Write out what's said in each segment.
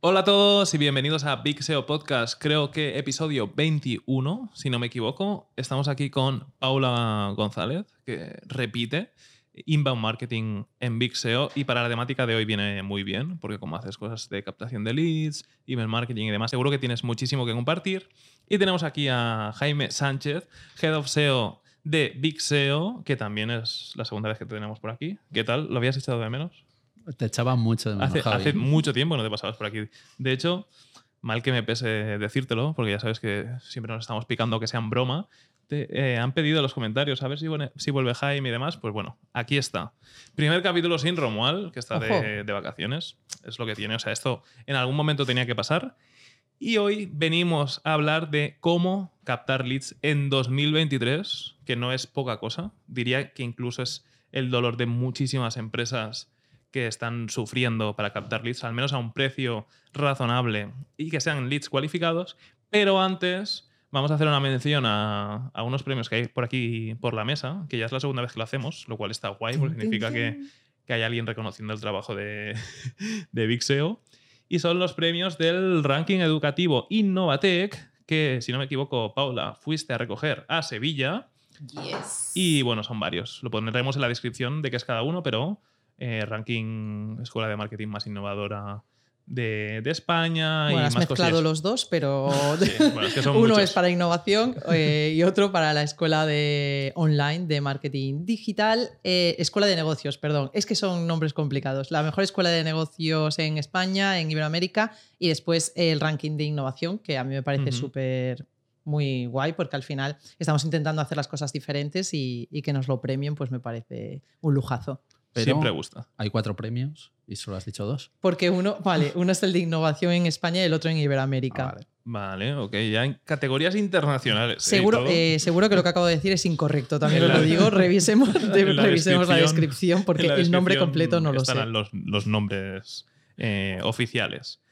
Hola a todos y bienvenidos a Big SEO Podcast, creo que episodio 21, si no me equivoco. Estamos aquí con Paula González, que repite inbound marketing en Big SEO y para la temática de hoy viene muy bien, porque como haces cosas de captación de leads, email marketing y demás, seguro que tienes muchísimo que compartir. Y tenemos aquí a Jaime Sánchez, Head of SEO de Big SEO, que también es la segunda vez que te tenemos por aquí. ¿Qué tal? ¿Lo habías echado de menos? Te echaba mucho de menos, Hace, Javi. hace mucho tiempo no te pasabas por aquí. De hecho, mal que me pese decírtelo, porque ya sabes que siempre nos estamos picando que sean broma. Te, eh, han pedido en los comentarios a ver si, vuelve- si vuelve Jaime y demás. Pues bueno, aquí está. Primer capítulo sin Romual, que está de, de vacaciones. Es lo que tiene. O sea, esto en algún momento tenía que pasar. Y hoy venimos a hablar de cómo captar leads en 2023, que no es poca cosa. Diría que incluso es el dolor de muchísimas empresas que están sufriendo para captar leads, al menos a un precio razonable y que sean leads cualificados. Pero antes vamos a hacer una mención a, a unos premios que hay por aquí por la mesa, que ya es la segunda vez que lo hacemos, lo cual está guay, porque significa que, que hay alguien reconociendo el trabajo de, de Big SEO. Y son los premios del ranking educativo Innovatec, que si no me equivoco, Paula, fuiste a recoger a Sevilla. Yes. Y bueno, son varios. Lo pondremos en la descripción de qué es cada uno, pero eh, ranking escuela de marketing más innovadora de, de España bueno, y has más mezclado cosillas. los dos, pero Sí, bueno, es que son uno muchos. es para innovación eh, y otro para la escuela de online de marketing digital, eh, escuela de negocios, perdón. Es que son nombres complicados. La mejor escuela de negocios en España, en Iberoamérica y después el ranking de innovación, que a mí me parece Ujú. súper muy guay porque al final estamos intentando hacer las cosas diferentes y, y que nos lo premien, pues me parece un lujazo. Pero Siempre gusta. Hay cuatro premios y solo has dicho dos. Porque uno, vale, uno es el de innovación en España y el otro en Iberoamérica. Ah, vale. Vale, ok. Ya en categorías internacionales. ¿eh? Seguro, eh, seguro que lo que acabo de decir es incorrecto, también lo digo. Revisemos, la revisemos la descripción- descripción porque el nombre descripción completo no lo sé. estarán Los, los nombres eh, oficiales.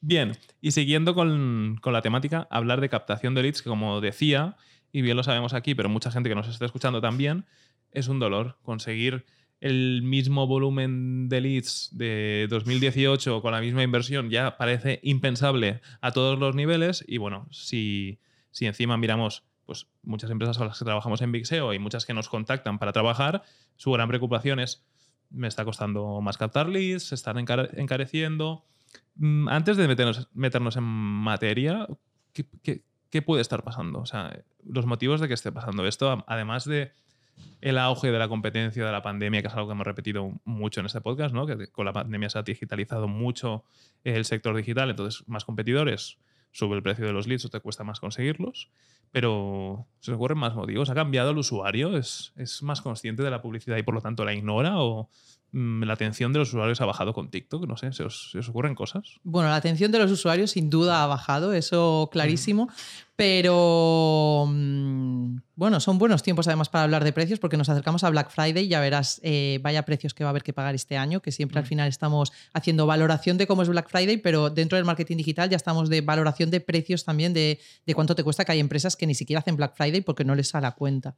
Bien, y siguiendo con, con la temática, hablar de captación de leads, que como decía, y bien lo sabemos aquí, pero mucha gente que nos está escuchando también, es un dolor conseguir el mismo volumen de leads de 2018 con la misma inversión ya parece impensable a todos los niveles y bueno, si, si encima miramos pues muchas empresas con las que trabajamos en Big SEO y muchas que nos contactan para trabajar, su gran preocupación es me está costando más captar leads, se están encare- encareciendo. Mm, Antes de meternos, meternos en materia, ¿qué, qué- qué puede estar pasando? O sea, los motivos de que esté pasando esto, además de el auge de la competencia de la pandemia, que es algo que hemos repetido mucho en este podcast, ¿no? que con la pandemia se ha digitalizado mucho el sector digital, entonces más competidores, sube el precio de los leads o te cuesta más conseguirlos, pero se ocurren más motivos. ¿Ha cambiado el usuario? ¿Es, es más consciente de la publicidad y por lo tanto la ignora? ¿O la atención de los usuarios ha bajado con TikTok? No sé, ¿se os, se os ocurren cosas? Bueno, la atención de los usuarios sin duda ha bajado, eso clarísimo, pero mm, bueno, son buenos tiempos además para hablar de precios porque nos acercamos a Black Friday, ya verás eh, vaya precios que va a haber que pagar este año, que siempre al Mm. final estamos haciendo valoración de cómo es Black Friday, pero dentro del marketing digital ya estamos de valoración de precios también de, de cuánto te cuesta, que hay empresas que ni siquiera hacen Black Friday porque no les sale a cuenta.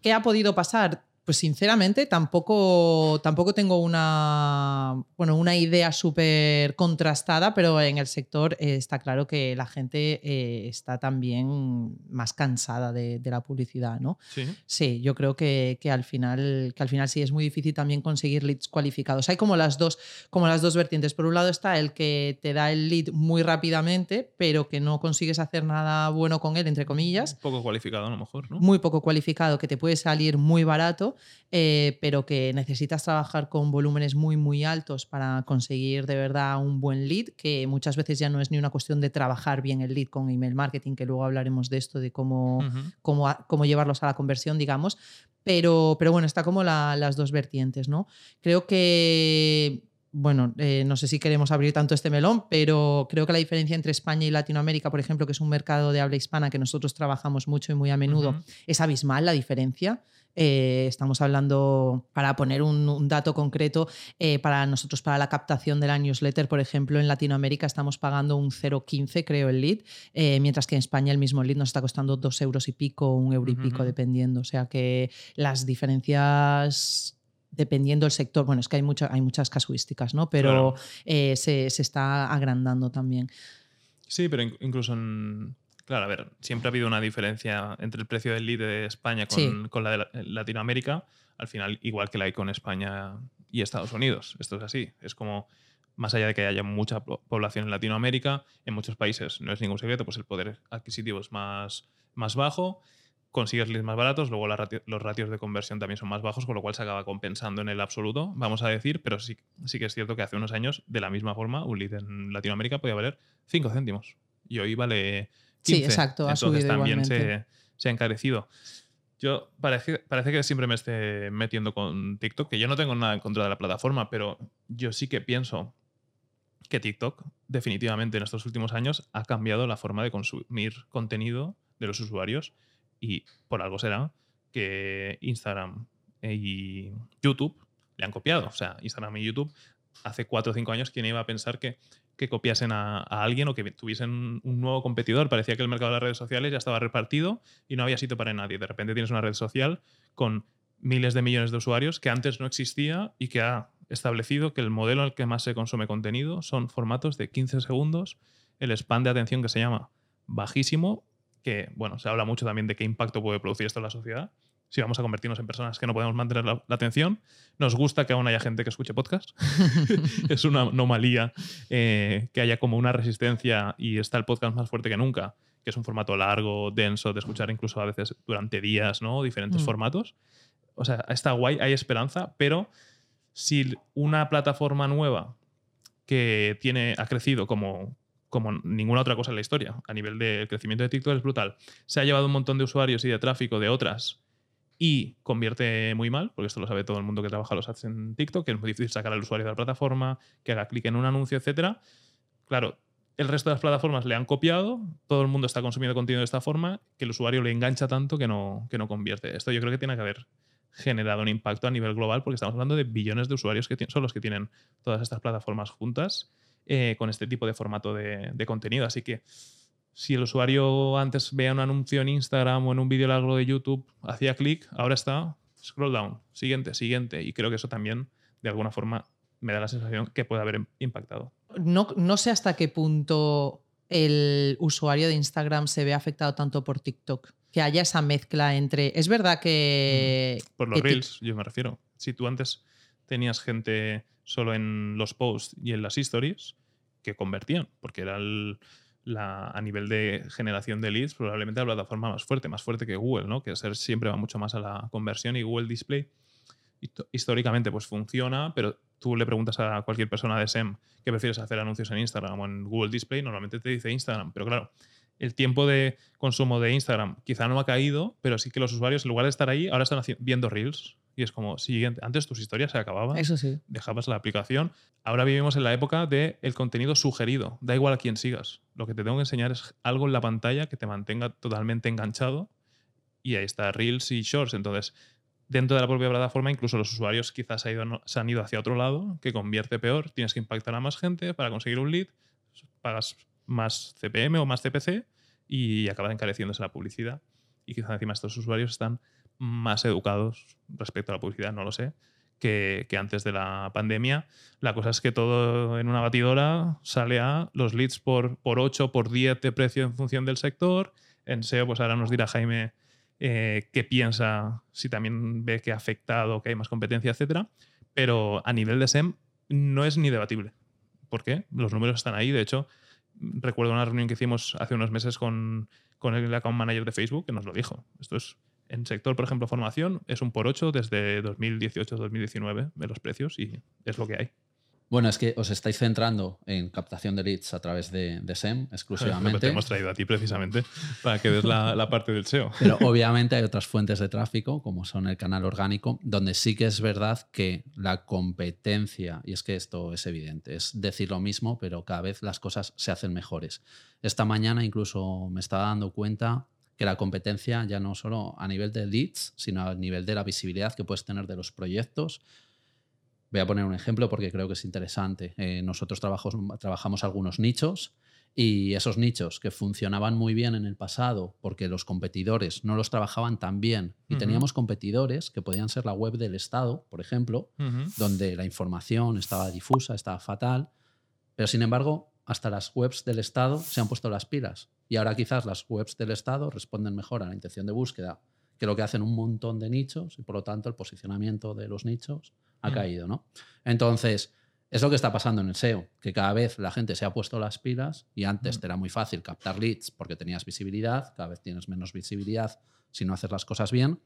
¿Qué ha podido pasar? Pues sinceramente tampoco, tampoco tengo una, bueno, una idea súper contrastada, pero en el sector eh, está claro que la gente eh, está también más cansada de, de la publicidad, ¿no? Sí. Sí, yo creo que, que al final, que al final sí es muy difícil también conseguir leads cualificados. Hay como las, dos, como las dos vertientes. Por un lado está el que te da el lead muy rápidamente, pero que no consigues hacer nada bueno con él, entre comillas Poco cualificado a lo mejor, ¿no? muy poco cualificado, que te puede salir muy barato, eh, pero que necesitas trabajar con volúmenes muy, muy altos para conseguir de verdad un buen lead, que muchas veces ya no es ni una cuestión de trabajar bien el lead con email marketing, que luego hablaremos de esto, de cómo, cómo, a- cómo llevarlos a la conversión, digamos. Pero, pero bueno, está como la- las dos vertientes, ¿no? Creo que bueno, eh, no sé si queremos abrir tanto este melón, pero creo que la diferencia entre España y Latinoamérica, por ejemplo, que es un mercado de habla hispana que nosotros trabajamos mucho y muy a menudo, es abismal la diferencia. Eh, estamos hablando, para poner un, un dato concreto, eh, para nosotros, para la captación de la newsletter, por ejemplo, en Latinoamérica estamos pagando un 0,15, creo, el lead, eh, mientras que en España el mismo lead nos está costando dos euros y pico, un euro y pico, dependiendo. O sea que las diferencias dependiendo del sector, bueno, es que hay, hay muchas casuísticas, ¿no? Pero Claro. eh, se, se está agrandando también. Sí, pero in- incluso en. Claro, a ver, siempre ha habido una diferencia entre el precio del lead de España con, Sí. con la de la- Latinoamérica. Al final, igual que la hay con España y Estados Unidos. Esto es así. Es como, más allá de que haya mucha po- población en Latinoamérica, en muchos países no es ningún secreto, pues el poder adquisitivo es más, más bajo, consigues leads más baratos, luego la ratio- los ratios de conversión también son más bajos, con lo cual se acaba compensando en el absoluto, vamos a decir, pero sí, sí que es cierto que hace unos años, de la misma forma, un lead en Latinoamérica podía valer 5 céntimos y hoy vale 15. Sí, exacto, ha Entonces subido también se, ha encarecido. Yo parece, parece que siempre me esté metiendo con TikTok, que yo no tengo nada en contra de la plataforma, pero yo sí que pienso que TikTok definitivamente en estos últimos años ha cambiado la forma de consumir contenido de los usuarios y por algo será que Instagram y YouTube le han copiado. O sea, Instagram y YouTube hace cuatro o cinco años, ¿quién iba a pensar que, que copiasen a, a alguien o que tuviesen un nuevo competidor? Parecía que el mercado de las redes sociales ya estaba repartido y no había sitio para nadie. De repente tienes una red social con miles de millones de usuarios que antes no existía y que ha establecido que el modelo en el que más se consume contenido son formatos de 15 segundos, el span de atención que se llama bajísimo, que bueno, se habla mucho también de qué impacto puede producir esto en la sociedad. Si vamos a convertirnos en personas que no podemos mantener la, la atención, nos gusta que aún haya gente que escuche podcast. es una anomalía eh, que haya como una resistencia y está el podcast más fuerte que nunca, que es un formato largo, denso, de escuchar incluso a veces durante días, ¿no? Diferentes Mm. formatos. O sea, está guay, hay esperanza, pero si una plataforma nueva que tiene, ha crecido como, como ninguna otra cosa en la historia, a nivel de crecimiento de TikTok es brutal, se ha llevado un montón de usuarios y de tráfico de otras y convierte muy mal, porque esto lo sabe todo el mundo que trabaja los ads en TikTok, que es muy difícil sacar al usuario de la plataforma, que haga clic en un anuncio, etcétera. Claro, el resto de las plataformas le han copiado, todo el mundo está consumiendo contenido de esta forma, que el usuario le engancha tanto que no, que no convierte. Esto yo creo que tiene que haber generado un impacto a nivel global, porque estamos hablando de billones de usuarios que son los que tienen todas estas plataformas juntas eh, con este tipo de formato de contenido. Así que si el usuario antes veía un anuncio en Instagram o en un vídeo largo de YouTube, hacía clic, ahora está scroll down, siguiente, siguiente. Y creo que eso también, de alguna forma, me da la sensación que puede haber impactado. No, no sé hasta qué punto el usuario de Instagram se ve afectado tanto por TikTok. Que haya esa mezcla entre. Es verdad que. Por los que reels, yo me refiero. Si tú antes tenías gente solo en los posts y en las stories, que convertían, porque era el- la, a nivel de generación de leads, probablemente la plataforma más fuerte, más fuerte que Google, ¿no? Que ser siempre va mucho más a la conversión y Google Display. Históricamente pues funciona, pero tú le preguntas a cualquier persona de SEM que prefieres hacer anuncios en Instagram o en Google Display, normalmente te dice Instagram, pero claro, el tiempo de consumo de Instagram quizá no ha caído, pero sí que los usuarios en lugar de estar ahí, ahora están viendo reels y es como siguiente, antes tus historias se acababan, Eso sí. dejabas la aplicación, ahora vivimos en la época del el contenido sugerido, da igual a quién sigas, lo que te tengo que enseñar es algo en la pantalla que te mantenga totalmente enganchado y ahí está Reels y Shorts. Entonces, dentro de la propia plataforma, incluso los usuarios quizás se, ha ido- se han ido hacia otro lado, que convierte peor. Tienes que impactar a más gente para conseguir un lead, pagas más CPM o más CPC y acaba encareciéndose la publicidad. Y quizás encima estos usuarios están más educados respecto a la publicidad, no lo sé, que, antes de la pandemia. La cosa es que todo en una batidora sale a los leads por, por 8, por 10 de precio en función del sector. En SEO, pues ahora nos dirá Jaime eh, qué piensa, si también ve que ha afectado, que hay más competencia, etcétera. Pero a nivel de SEM no es ni debatible. ¿Por qué? Los números están ahí. De hecho, recuerdo una reunión que hicimos hace unos meses con, con el account manager de Facebook que nos lo dijo. Esto es en sector, por ejemplo, formación, es un por 8 desde 2018-2019 de los precios y es lo que hay. Bueno, es que os estáis centrando en captación de leads a través de, de SEM Lo que te exclusivamente. hemos traído a ti precisamente para que des la, la parte del SEO. Pero obviamente hay otras fuentes de tráfico, como son el canal orgánico, donde sí que es verdad que la competencia, y es que esto es evidente, es decir lo mismo, pero cada vez las cosas se hacen mejores. Esta mañana incluso me estaba dando cuenta que la competencia ya no solo a nivel de leads, sino a nivel de la visibilidad que puedes tener de los proyectos. Voy a poner un ejemplo porque creo que es interesante. Eh, nosotros trabajos- trabajamos algunos nichos Y esos nichos que funcionaban muy bien en el pasado porque los competidores no los trabajaban tan bien y teníamos competidores que podían ser la web del Estado, por ejemplo, donde la información estaba difusa, estaba fatal, pero sin embargo, hasta las webs del Estado se han puesto las pilas. Y ahora quizás las webs del Estado responden mejor a la intención de búsqueda que lo que hacen un montón de nichos y por lo tanto el posicionamiento de los nichos ha Mm. caído, ¿no? Entonces, es lo que está pasando en el SEO, que cada vez la gente se ha puesto las pilas y antes Mm. te era muy fácil captar leads porque tenías visibilidad, cada vez tienes menos visibilidad si no haces las cosas bien.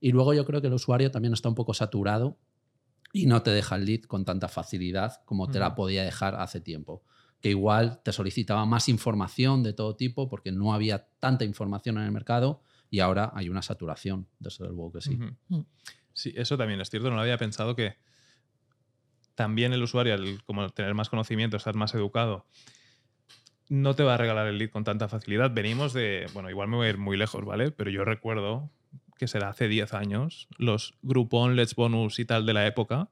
Y luego yo creo que el usuario también está un poco saturado y no te deja el lead con tanta facilidad como te la Ujú. podía dejar hace tiempo. Que igual te solicitaba más información de todo tipo porque no había tanta información en el mercado y ahora hay una saturación, desde luego que sí. Mm. Sí, eso también es cierto. No lo había pensado que también el usuario, al como tener más conocimiento, estar más educado, no te va a regalar el lead con tanta facilidad. Venimos de, bueno, igual me voy a ir muy lejos, ¿vale? Pero yo recuerdo que será hace 10 años, los Groupon, Let's Bonus y tal de la época,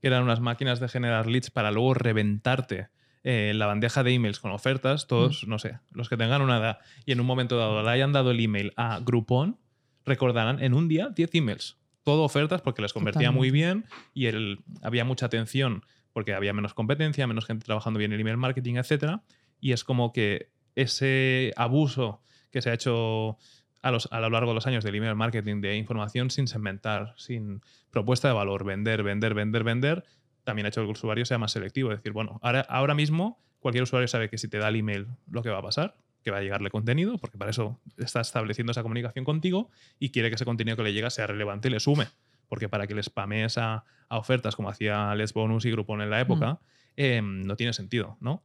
que eran unas máquinas de generar leads para luego reventarte eh, la bandeja de emails con ofertas, todos, no sé, los que tengan una edad y en un momento dado le hayan dado el email a Groupon, recordarán en un día 10 emails. Todo ofertas porque les convertía muy bien y el, había mucha atención porque había menos competencia, menos gente trabajando bien en email marketing, etc. Y es como que ese abuso que se ha hecho a, los, a lo largo de los años del email marketing de información sin segmentar, sin propuesta de valor, vender, vender, vender, vender, también ha hecho que el usuario sea más selectivo. Es decir, bueno, ahora, ahora mismo cualquier usuario sabe que si te da el email lo que va a pasar, que va a llegarle contenido, porque para eso está estableciendo esa comunicación contigo y quiere que ese contenido que le llega sea relevante y le sume. Porque para que le spamees a, a ofertas como hacía Les Bonus y Groupon en la época, eh, no tiene sentido, ¿no?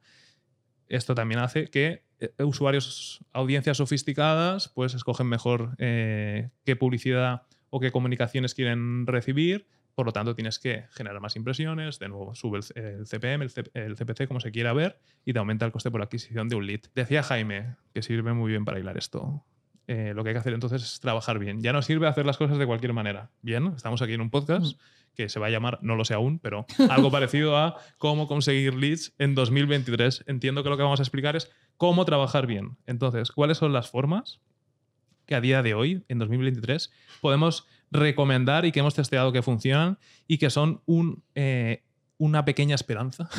Esto también hace que eh, usuarios, audiencias sofisticadas, pues escogen mejor eh, qué publicidad o qué comunicaciones quieren recibir. Por lo tanto, tienes que generar más impresiones. De nuevo, sube el, el CPM, el, C- el CPC, como se quiera ver, y te aumenta el coste por adquisición de un lead. Decía Jaime, que sirve muy bien para hilar esto. Eh, lo que hay que hacer entonces es trabajar bien. Ya no sirve hacer las cosas de cualquier manera. Bien, estamos aquí en un podcast que se va a llamar, no lo sé aún, pero algo parecido a cómo conseguir leads en 2023. Entiendo que lo que vamos a explicar es cómo trabajar bien. Entonces, ¿cuáles son las formas que a día de hoy, en 2023, podemos recomendar y que hemos testeado que funcionan y que son un, eh, una pequeña esperanza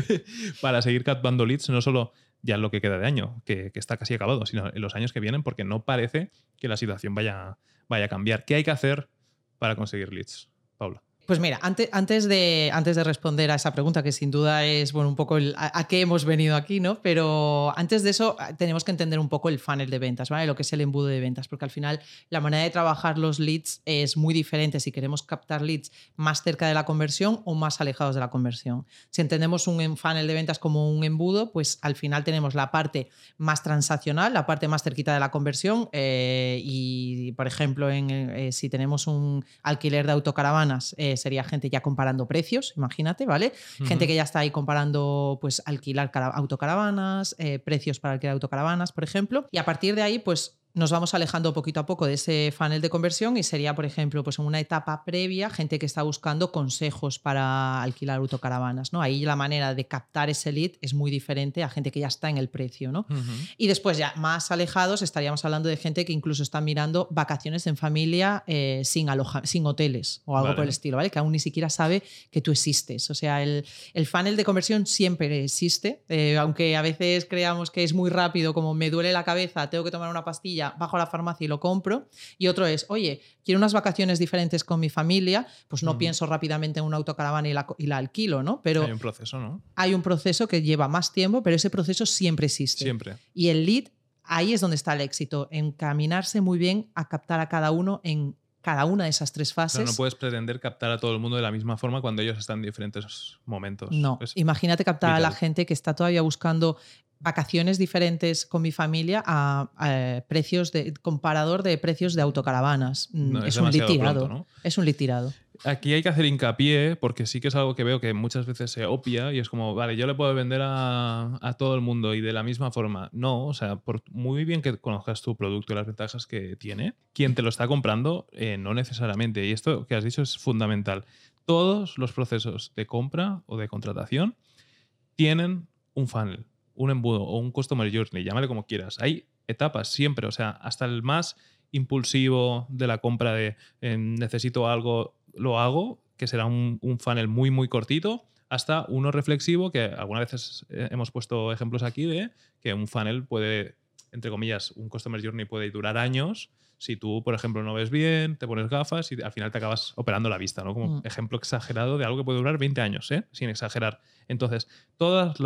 para seguir captando leads, no solo ya en lo que queda de año, que, que está casi acabado, sino en los años que vienen, porque no parece que la situación vaya, vaya a cambiar. ¿Qué hay que hacer para conseguir leads, Paula? Pues mira, antes, antes, de, antes de responder a esa pregunta, que sin duda es bueno, un poco el, a, qué hemos venido aquí, ¿no? Pero antes de eso tenemos que entender un poco el funnel de ventas, ¿vale? Lo que es el embudo de ventas, porque al final la manera de trabajar los leads es muy diferente si queremos captar leads más cerca de la conversión o más alejados de la conversión. Si entendemos un funnel de ventas como un embudo, pues al final tenemos la parte más transaccional, la parte más cerquita de la conversión eh, y, por ejemplo, en, eh, si tenemos un alquiler de autocaravanas, eh, sería gente ya comparando precios, imagínate, ¿vale? Uh -huh. Gente que ya está ahí comparando, pues, alquilar autocaravanas, eh, precios para alquilar autocaravanas, por ejemplo. Y a partir de ahí, pues, nos vamos alejando poquito a poco de ese funnel de conversión y sería, por ejemplo, pues en una etapa previa, gente que está buscando consejos para alquilar autocaravanas, ¿no? Ahí la manera de captar ese lead es muy diferente a gente que ya está en el precio, ¿no? Uh -huh. Y después ya más alejados estaríamos hablando de gente que incluso está mirando vacaciones en familia eh, sin, aloja sin hoteles o algo vale. por el estilo, ¿vale? Que aún ni siquiera sabe que tú existes. O sea, el, el funnel de conversión siempre existe, eh, aunque a veces creamos que es muy rápido, como me duele la cabeza, tengo que tomar una pastilla bajo la farmacia y lo compro. Y otro es, oye, quiero unas vacaciones diferentes con mi familia, pues no pienso rápidamente en una autocaravana y la, y la, alquilo, ¿no? Pero hay un proceso, ¿no? Hay un proceso que lleva más tiempo, pero ese proceso siempre existe. Siempre. Y el lead, ahí es donde está el éxito, encaminarse muy bien a captar a cada uno en cada una de esas tres fases. Pero no puedes pretender captar a todo el mundo de la misma forma cuando ellos están en diferentes momentos. No, es imagínate captar vital. a la gente que está todavía buscando vacaciones diferentes con mi familia a, a precios de comparador de precios de autocaravanas. No, es, es, un litirado. Pronto, ¿no? Es un litirado. Aquí hay que hacer hincapié porque sí que es algo que veo que muchas veces se opia y es como, vale, yo le puedo vender a, a todo el mundo y de la misma forma. No, o sea, por muy bien que conozcas tu producto y las ventajas que tiene, quien te lo está comprando, eh, no necesariamente. Y esto que has dicho es fundamental. Todos los procesos de compra o de contratación tienen un funnel un embudo o un customer journey, llámale como quieras. Hay etapas siempre, o sea, hasta el más impulsivo de la compra de eh, necesito algo, lo hago, que será un, un funnel muy, muy cortito, hasta uno reflexivo, que algunas veces eh, hemos puesto ejemplos aquí de que un funnel puede, entre comillas, un customer journey puede durar años si tú, por ejemplo, no ves bien, te pones gafas y al final te acabas operando la vista, ¿no? Como Mm. ejemplo exagerado de algo que puede durar 20 años, ¿eh? Sin exagerar. Entonces, todos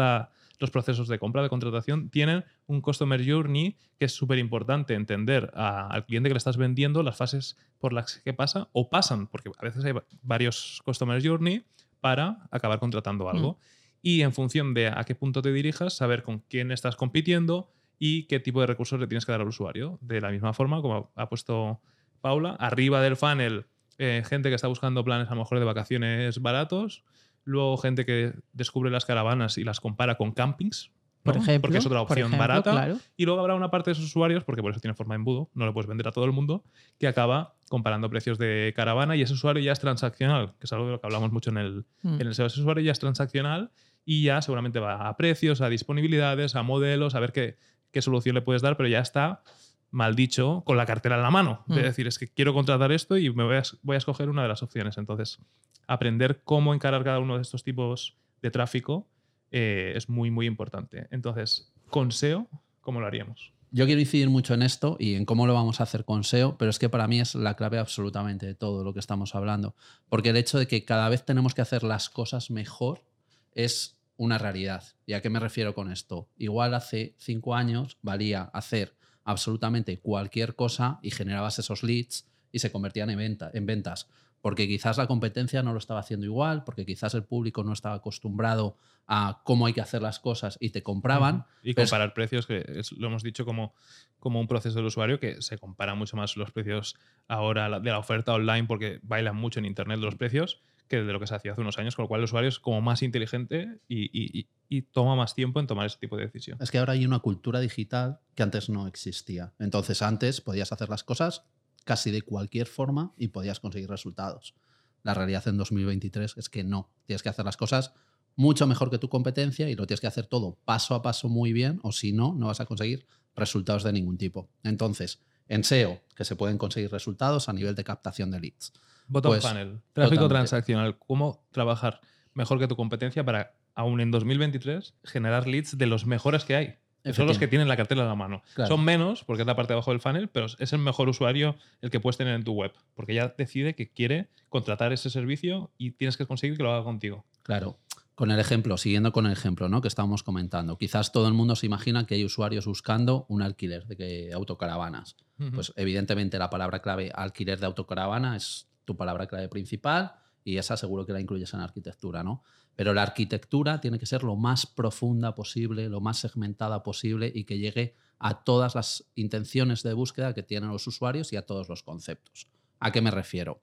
los procesos de compra, de contratación, tienen un customer journey que es súper importante entender a- al cliente que le estás vendiendo las fases por las que pasa o pasan, porque a veces hay va- varios customer journey para acabar contratando algo. Y en función de a qué punto te dirijas, saber con quién estás compitiendo y qué tipo de recursos le tienes que dar al usuario. De la misma forma, como ha puesto Paula, arriba del funnel, eh, gente que está buscando planes a lo mejor de vacaciones baratos, luego gente que descubre las caravanas y las compara con campings, Por ejemplo. porque es otra opción ejemplo, barata. claro. Y luego habrá una parte de esos usuarios, porque por eso tiene forma de embudo, no lo puedes vender a todo el mundo, que acaba comparando precios de caravana y ese usuario ya es transaccional, que es algo de lo que hablamos mucho en el, Mm. en el SEO. Ese usuario ya es transaccional y ya seguramente va a precios, a disponibilidades, a modelos, a ver qué, qué solución le puedes dar, pero ya está mal dicho con la cartera en la mano. De Mm. decir, es que quiero contratar esto y me voy a, es- voy a escoger una de las opciones. Entonces, aprender cómo encarar cada uno de estos tipos de tráfico eh, es muy, muy importante. Entonces, con SEO, ¿cómo lo haríamos? Yo quiero incidir mucho en esto y en cómo lo vamos a hacer con SEO, pero es que para mí es la clave absolutamente de todo lo que estamos hablando. Porque el hecho de que cada vez tenemos que hacer las cosas mejor es una realidad. ¿Y a qué me refiero con esto? Igual hace cinco años valía hacer absolutamente cualquier cosa y generabas esos leads y se convertían en, en ventas. Porque quizás la competencia no lo estaba haciendo igual, porque quizás el público no estaba acostumbrado a cómo hay que hacer las cosas y te compraban. Y pero es- comparar precios, que es- lo hemos dicho como, como un proceso del usuario, que se compara mucho más los precios ahora de la oferta online, porque bailan mucho en Internet los precios, que de lo que se hacía hace unos años, con lo cual el usuario es como más inteligente y- y toma más tiempo en tomar ese tipo de decisión. Es que ahora hay una cultura digital que antes no existía. Entonces antes podías hacer las cosas casi de cualquier forma y podías conseguir resultados. La realidad en 2023 es que no. Tienes que hacer las cosas mucho mejor que tu competencia y lo tienes que hacer todo paso a paso muy bien o si no, no vas a conseguir resultados de ningún tipo. Entonces, en SEO, que se pueden conseguir resultados a nivel de captación de leads. Bottom Pues, funnel, tráfico totalmente. transaccional, cómo trabajar mejor que tu competencia para, aún en 2023, generar leads de los mejores que hay. Son los que tienen la cartera en la mano. Claro. Son menos, porque es la parte de abajo del funnel, pero es el mejor usuario el que puedes tener en tu web, porque ya decide que quiere contratar ese servicio y tienes que conseguir que lo haga contigo. Claro. Con el ejemplo, siguiendo con el ejemplo ¿no? que estábamos comentando, quizás todo el mundo se imagina que hay usuarios buscando un alquiler de autocaravanas. Pues evidentemente la palabra clave alquiler de autocaravana es tu palabra clave principal y esa seguro que la incluyes en arquitectura, ¿no? Pero la arquitectura tiene que ser lo más profunda posible, lo más segmentada posible y que llegue a todas las intenciones de búsqueda que tienen los usuarios y a todos los conceptos. ¿A qué me refiero?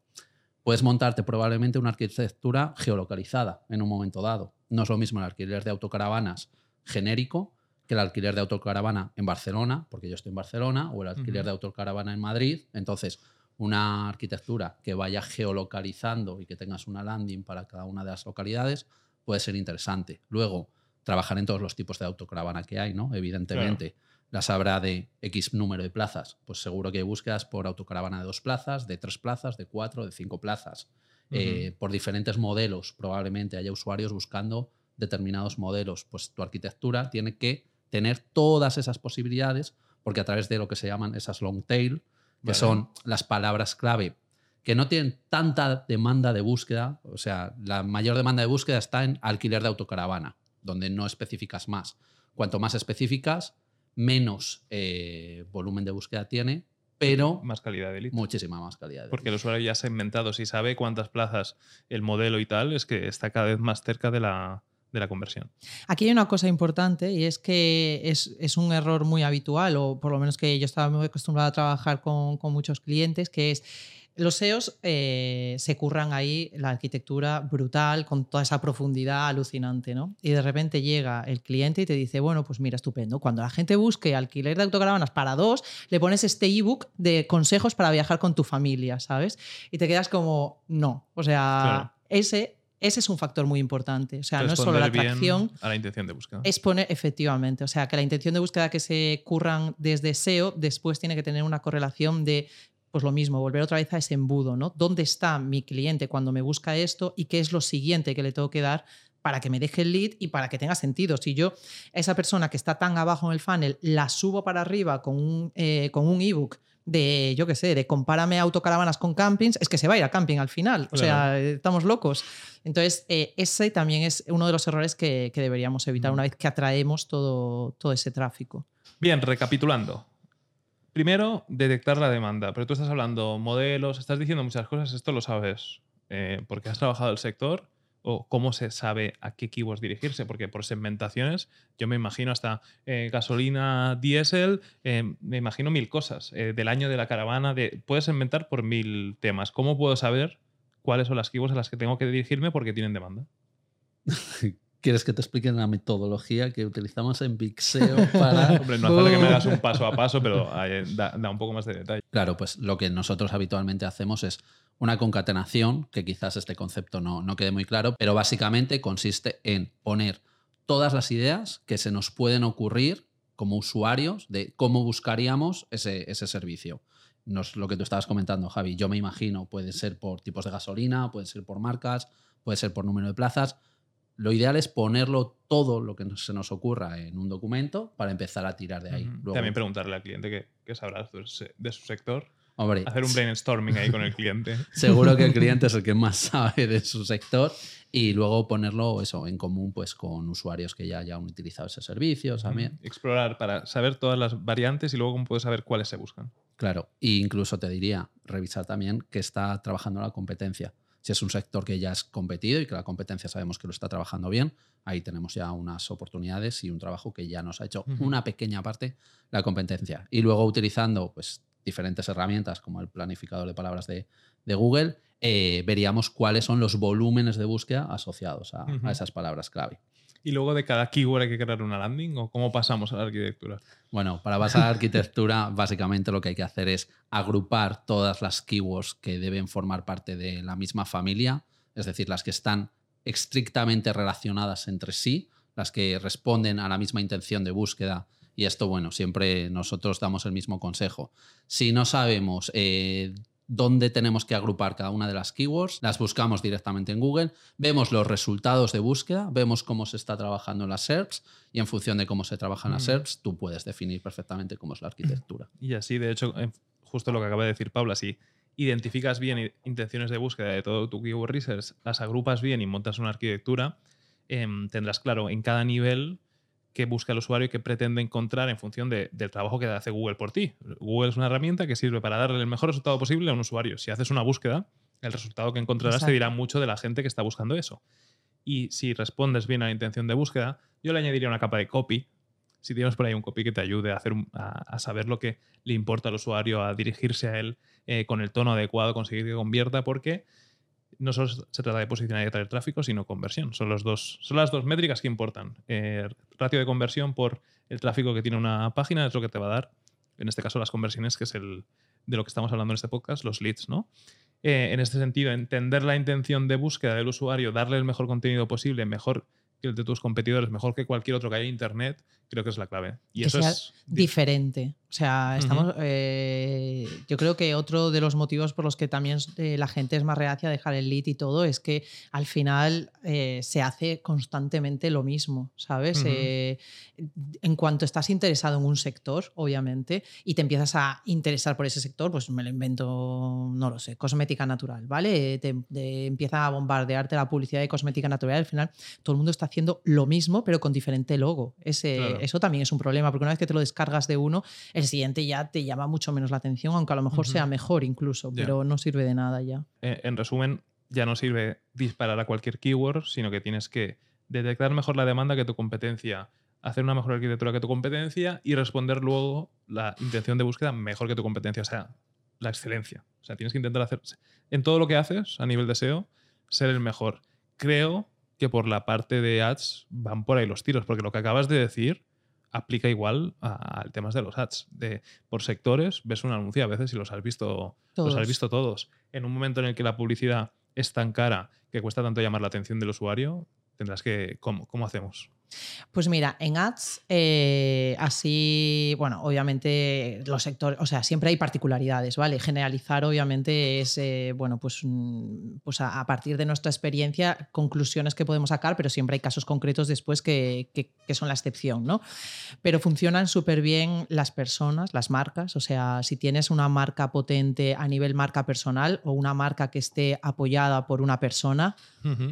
Puedes montarte probablemente una arquitectura geolocalizada en un momento dado. No es lo mismo el alquiler de autocaravanas genérico que el alquiler de autocaravana en Barcelona, porque yo estoy en Barcelona, o el alquiler de autocaravana en Madrid. Entonces, una arquitectura que vaya geolocalizando y que tengas una landing para cada una de las localidades puede ser interesante. Luego, trabajar en todos los tipos de autocaravana que hay, ¿no? Evidentemente. Las habrá de X número de plazas. Pues seguro que hay búsquedas por autocaravana de dos plazas, de tres plazas, de cuatro, de cinco plazas. Eh, por diferentes modelos, probablemente haya usuarios buscando determinados modelos. Pues tu arquitectura tiene que tener todas esas posibilidades, porque a través de lo que se llaman esas long tail, que Vale. son las palabras clave que no tienen tanta demanda de búsqueda, o sea, la mayor demanda de búsqueda está en alquiler de autocaravana, donde no especificas más. Cuanto más específicas, menos eh, volumen de búsqueda tiene, pero Más calidad de lead. muchísima más calidad. de Porque el usuario ya se ha inventado, si sabe cuántas plazas, el modelo y tal, es que está cada vez más cerca de la, de la conversión. Aquí hay una cosa importante y es que es, es un error muy habitual, o por lo menos que yo estaba muy acostumbrada a trabajar con, con muchos clientes, que es los SEOs eh, se curran ahí la arquitectura brutal, con toda esa profundidad alucinante, ¿no? Y de repente llega el cliente y te dice, bueno, pues mira, estupendo. Cuando la gente busque alquiler de autocaravanas para dos, le pones este ebook de consejos para viajar con tu familia, ¿sabes? Y te quedas como, no. O sea, Claro. ese Ese es un factor muy importante. O sea, no es solo la atracción, A la intención de búsqueda. es poner, efectivamente, o sea, que la intención de búsqueda que se curran desde SEO después tiene que tener una correlación de, pues lo mismo, volver otra vez a ese embudo, ¿no? ¿Dónde está mi cliente cuando me busca esto y qué es lo siguiente que le tengo que dar para que me deje el lead y para que tenga sentido? Si yo, esa persona que está tan abajo en el funnel, la subo para arriba con un, eh, con un ebook de, yo qué sé, de compárame autocaravanas con campings, es que se va a ir a camping al final. O sea, eh, estamos locos. Entonces, eh, ese también es uno de los errores que, que deberíamos evitar una vez que atraemos todo, todo ese tráfico. Bien, recapitulando. Primero, detectar la demanda. Pero tú estás hablando modelos, estás diciendo muchas cosas, esto lo sabes eh, porque has trabajado el sector o cómo se sabe a qué keywords dirigirse, porque por segmentaciones yo me imagino hasta eh, gasolina diésel, eh, me imagino mil cosas, eh, del año de la caravana, de, puedes segmentar por mil temas. ¿Cómo puedo saber cuáles son las keywords a las que tengo que dirigirme porque tienen demanda? ¿Quieres que te explique la metodología que utilizamos en Big SEO para... Hombre, no hace que me hagas un paso a paso, pero da, da un poco más de detalle. Claro, pues lo que nosotros habitualmente hacemos es una concatenación, que quizás este concepto no, no quede muy claro, pero básicamente consiste en poner todas las ideas que se nos pueden ocurrir como usuarios de cómo buscaríamos ese, ese servicio. No es lo que tú estabas comentando, Javi. Yo me imagino, puede ser por tipos de gasolina, puede ser por marcas, puede ser por número de plazas. Lo ideal es ponerlo todo lo que se nos ocurra en un documento para empezar a tirar de ahí. Luego, También preguntarle al cliente qué, qué sabrá de su sector. Hombre, Hacer un brainstorming ahí con el cliente. Seguro que el cliente es el que más sabe de su sector y luego ponerlo eso en común pues con usuarios que ya hayan utilizado ese servicio también. Explorar para saber todas las variantes y luego cómo puedes saber cuáles se buscan. Claro, e incluso te diría revisar también que está trabajando la competencia. Si es un sector que ya es competido y que la competencia sabemos que lo está trabajando bien, ahí tenemos ya unas oportunidades y un trabajo que ya nos ha hecho una pequeña parte la competencia. Y luego utilizando pues, diferentes herramientas como el planificador de palabras de, de Google, eh, veríamos cuáles son los volúmenes de búsqueda asociados a, a esas palabras clave. Y luego de cada keyword hay que crear una landing o cómo pasamos a la arquitectura. Bueno, para basar la arquitectura, básicamente lo que hay que hacer es agrupar todas las keywords que deben formar parte de la misma familia, es decir, las que están estrictamente relacionadas entre sí, las que responden a la misma intención de búsqueda. Y esto, bueno, siempre nosotros damos el mismo consejo. Si no sabemos eh, dónde tenemos que agrupar cada una de las keywords, las buscamos directamente en Google, vemos los resultados de búsqueda, vemos cómo se está trabajando en las SERPs y en función de cómo se trabaja en las Mm. SERPs, tú puedes definir perfectamente cómo es la arquitectura. Y así, de hecho, eh, justo lo que acaba de decir Paula, si identificas bien intenciones de búsqueda de todo tu keyword research, las agrupas bien y montas una arquitectura, em, tendrás claro en cada nivel qué busca el usuario y qué pretende encontrar en función de- del trabajo que hace Google por ti. Google es una herramienta que sirve para darle el mejor resultado posible a un usuario. Si haces una búsqueda, el resultado que encontrarás Exacto. te dirá mucho de la gente que está buscando eso. Y si respondes bien a la intención de búsqueda, yo le añadiría una capa de copy. Si tienes por ahí un copy que te ayude a, hacer a saber lo que le importa al usuario, a dirigirse a él eh, con el tono adecuado, conseguir que convierta, porque no solo se trata de posicionar y atraer tráfico, sino conversión. Son, los dos, son las dos métricas que importan. Eh, ratio de conversión por el tráfico que tiene una página es lo que te va a dar, en este caso, las conversiones, que es el de lo que estamos hablando en este podcast, los leads, ¿no? Eh, en este sentido, entender la intención de búsqueda del usuario, darle el mejor contenido posible, mejor que el de tus competidores, mejor que cualquier otro que haya en Internet, creo que es la clave. Y Que eso sea es diferente. O sea, estamos. eh, yo creo que otro de los motivos por los que también eh, la gente es más reacia a dejar el lead y todo es que al final eh, se hace constantemente lo mismo, ¿sabes? Ujú. Eh, en cuanto estás interesado en un sector, obviamente, y te empiezas a interesar por ese sector, pues me lo invento, no lo sé, cosmética natural, ¿vale? Te, te empieza a bombardearte la publicidad de cosmética natural, al final todo el mundo está haciendo lo mismo, pero con diferente logo. Ese, Claro. Eso también es un problema, porque una vez que te lo descargas de uno, el siguiente ya te llama mucho menos la atención, aunque a lo mejor sea mejor incluso, pero no sirve de nada ya. Eh, en resumen, ya no sirve disparar a cualquier keyword, sino que tienes que detectar mejor la demanda que tu competencia, hacer una mejor arquitectura que tu competencia y responder luego la intención de búsqueda mejor que tu competencia, o sea, la excelencia. O sea, tienes que intentar hacer en todo lo que haces a nivel de SEO, ser el mejor. Creo que por la parte de ads van por ahí los tiros, porque lo que acabas de decir aplica igual al tema de los ads. De, por sectores, ves un anuncio a veces y los has visto Todos. los has visto todos. En un momento en el que la publicidad es tan cara que cuesta tanto llamar la atención del usuario, tendrás que. ¿Cómo, cómo hacemos? Pues mira, en ads, eh, así, bueno, obviamente los sectores, o sea, siempre hay particularidades, ¿vale? Generalizar, obviamente, es, eh, bueno, pues, mm, pues a, partir de nuestra experiencia, conclusiones que podemos sacar, pero siempre hay casos concretos después que, que- que son la excepción, ¿no? Pero funcionan súper bien las personas, las marcas, o sea, si tienes una marca potente a nivel marca personal o una marca que esté apoyada por una persona,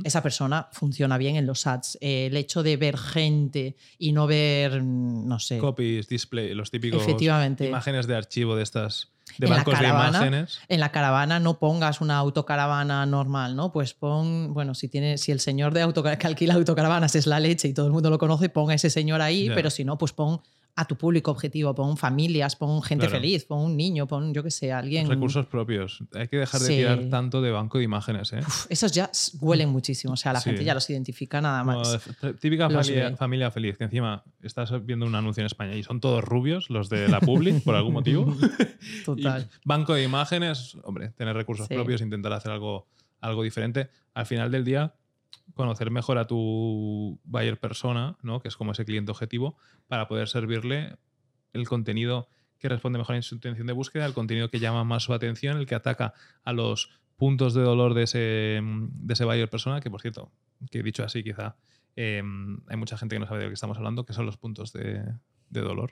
Esa persona funciona bien en los ads. Eh, el hecho de ver gente y no ver, no sé, Copies, display, los típicos Efectivamente. imágenes de archivo de estas de En la bancos de imágenes. en la caravana no pongas una autocaravana normal, ¿no? Pues pon, bueno, si tiene, si el señor de autocar que alquila autocaravanas es la leche y todo el mundo lo conoce, pon a ese señor ahí, Ya. pero si no, pues pon a tu público objetivo, pon familias, pon gente Claro. feliz, pon un niño, pon yo que sé, alguien. Recursos propios. Hay que dejar de Sí. tirar tanto de banco de imágenes, ¿eh? Uf, esos ya huelen muchísimo, o sea, la Sí. gente ya los identifica nada más. de- típica familia, feliz, que encima estás viendo un anuncio en España y son todos rubios, los de la Public, por algún motivo. Y Total. banco de imágenes, hombre, tener recursos Sí. propios, intentar hacer algo, algo diferente. Al final del día, conocer mejor a tu buyer persona, ¿no? que es como ese cliente objetivo, para poder servirle el contenido que responde mejor a su intención de búsqueda, el contenido que llama más su atención, el que ataca a los puntos de dolor de ese, de ese buyer persona, que por cierto, que dicho así, quizá eh, hay mucha gente que no sabe de lo que estamos hablando, que son los puntos de, de dolor.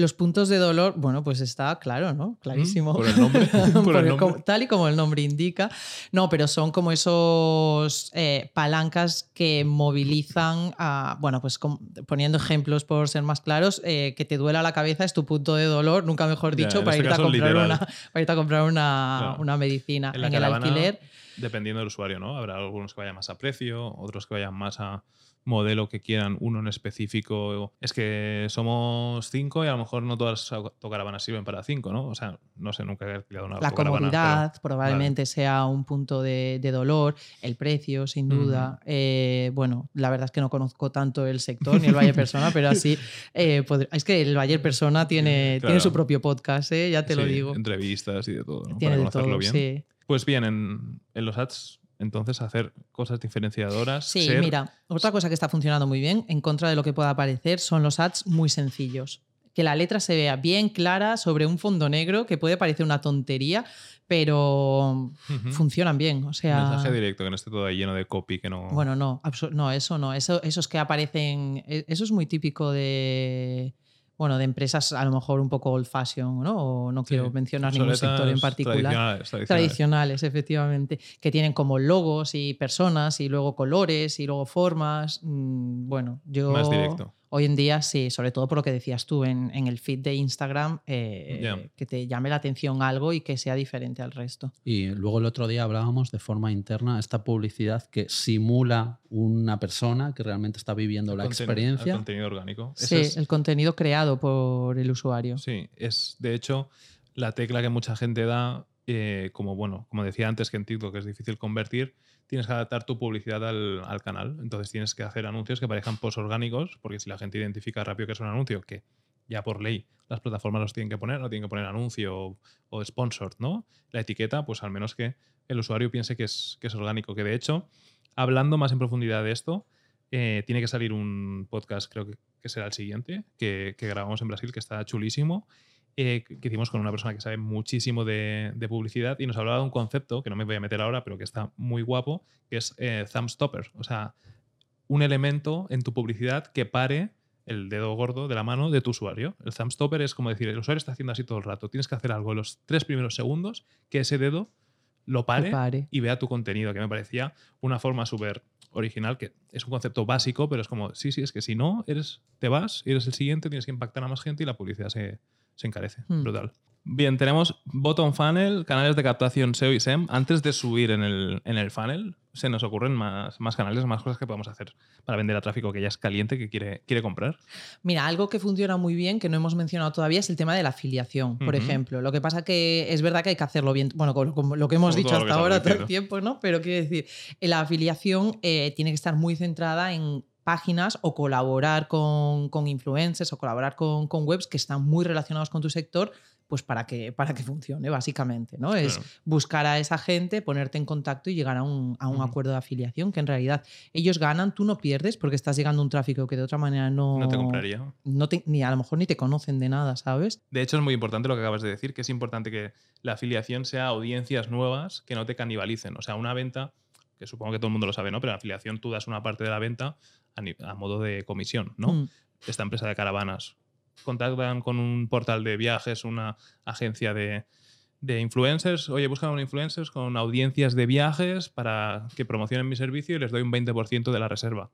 Los puntos de dolor, bueno, pues está claro, ¿no? Clarísimo. Mm, por el nombre, por el nombre. tal y como el nombre indica. No, pero son como esos eh, palancas que movilizan a, bueno, pues poniendo ejemplos por ser más claros, eh, que te duela la cabeza es tu punto de dolor, nunca mejor dicho, para, este irte a comprar una, para irte a comprar una, medicina. En la En, el alquiler, Dependiendo del usuario, ¿no? Habrá algunos que vayan más a precio, otros que vayan más a modelo que quieran, uno en específico. Es que somos cinco y a lo mejor no todas las autocaravanas sirven para cinco, ¿no? O sea, no sé, nunca he alquilado una la comodidad pero- probablemente sea un punto de, de dolor, el precio, sin duda. Eh, bueno, la verdad es que no conozco tanto el sector ni el Valle Persona, pero así eh, es que el Valle Persona tiene, Claro. tiene su propio podcast, eh, ya te lo digo. Entrevistas y de todo, ¿no? Tiene para de todo, bien. sí. Pues bien, en, en los ads, entonces, hacer cosas diferenciadoras. Sí, ser- mira, otra cosa que está funcionando muy bien, en contra de lo que pueda parecer, son los ads muy sencillos. Que la letra se vea bien clara sobre un fondo negro, que puede parecer una tontería, pero funcionan bien. O sea, Mensaje directo, que no esté todo ahí lleno de copy, que no. Bueno, no, no, eso no. Eso, esos que aparecen. e- Eso es muy típico de. Bueno, de empresas a lo mejor un poco old fashion, ¿no? O no quiero Sí, mencionar ningún sector en particular. Tradicionales, tradicionales. Tradicionales, efectivamente, que tienen como logos y personas y luego colores y luego formas. Mm, Bueno, yo Más directo. Hoy en día sí, sobre todo por lo que decías tú en, en el feed de Instagram, eh, que te llame la atención algo y que sea diferente al resto. Y luego el otro día hablábamos de forma interna esta publicidad que simula una persona que realmente está viviendo la experiencia. el contenido orgánico. Sí, es- el contenido creado por el usuario. Sí, es de hecho la tecla que mucha gente da, eh, como bueno, como decía antes que en TikTok es difícil convertir, tienes que adaptar tu publicidad al, al canal. Entonces tienes que hacer anuncios que parezcan post orgánicos, porque si la gente identifica rápido que es un anuncio, que ya por ley las plataformas los tienen que poner, no tienen que poner anuncio o, o sponsored, ¿no? La etiqueta, pues al menos que el usuario piense que es, que es orgánico. Que de hecho, hablando más en profundidad de esto, eh, tiene que salir un podcast, creo que, que será el siguiente, que, que grabamos en Brasil, que está chulísimo, eh, que hicimos con una persona que sabe muchísimo de, de publicidad y nos hablaba de un concepto, que no me voy a meter ahora, pero que está muy guapo, que es eh, thumb stopper. O sea, un elemento en tu publicidad que pare el dedo gordo de la mano de tu usuario. El thumb stopper es como decir, el usuario está haciendo así todo el rato. Tienes que hacer algo en los tres primeros segundos que ese dedo lo pare, pare. y vea tu contenido, que me parecía una forma súper original, que es un concepto básico, pero es como, sí, sí, es que si no, eres, te vas, eres el siguiente, tienes que impactar a más gente y la publicidad se, se encarece. Hmm. Brutal. Bien, tenemos bottom funnel, canales de captación SEO y SEM. Antes de subir en el, en el funnel, se nos ocurren más, más canales, más cosas que podemos hacer para vender a tráfico que ya es caliente, que quiere, quiere comprar. Mira, algo que funciona muy bien, que no hemos mencionado todavía, es el tema de la afiliación, por ejemplo. Lo que pasa que es verdad que hay que hacerlo bien, bueno, como, como lo que hemos dicho hasta ahora todo el tiempo, ¿no? Pero quiero decir, la afiliación eh, tiene que estar muy centrada en páginas o colaborar con, con influencers o colaborar con, con webs que están muy relacionados con tu sector pues para que, para que funcione, básicamente. ¿no? Es Claro. buscar a esa gente, ponerte en contacto y llegar a un, a un Ujú. acuerdo de afiliación, que en realidad ellos ganan, tú no pierdes porque estás llegando a un tráfico que de otra manera no, No te compraría. no te- ni a lo mejor ni te conocen de nada, ¿sabes? De hecho, es muy importante lo que acabas de decir, que es importante que la afiliación sea audiencias nuevas que no te canibalicen. O sea, una venta, que supongo que todo el mundo lo sabe, ¿no? Pero en afiliación tú das una parte de la venta a, modo de comisión, ¿no? Mm. Esta empresa de caravanas contactan con un portal de viajes, una agencia de, de influencers. Oye, buscan un influencers con audiencias de viajes para que promocionen mi servicio y les doy un 20% de la reserva.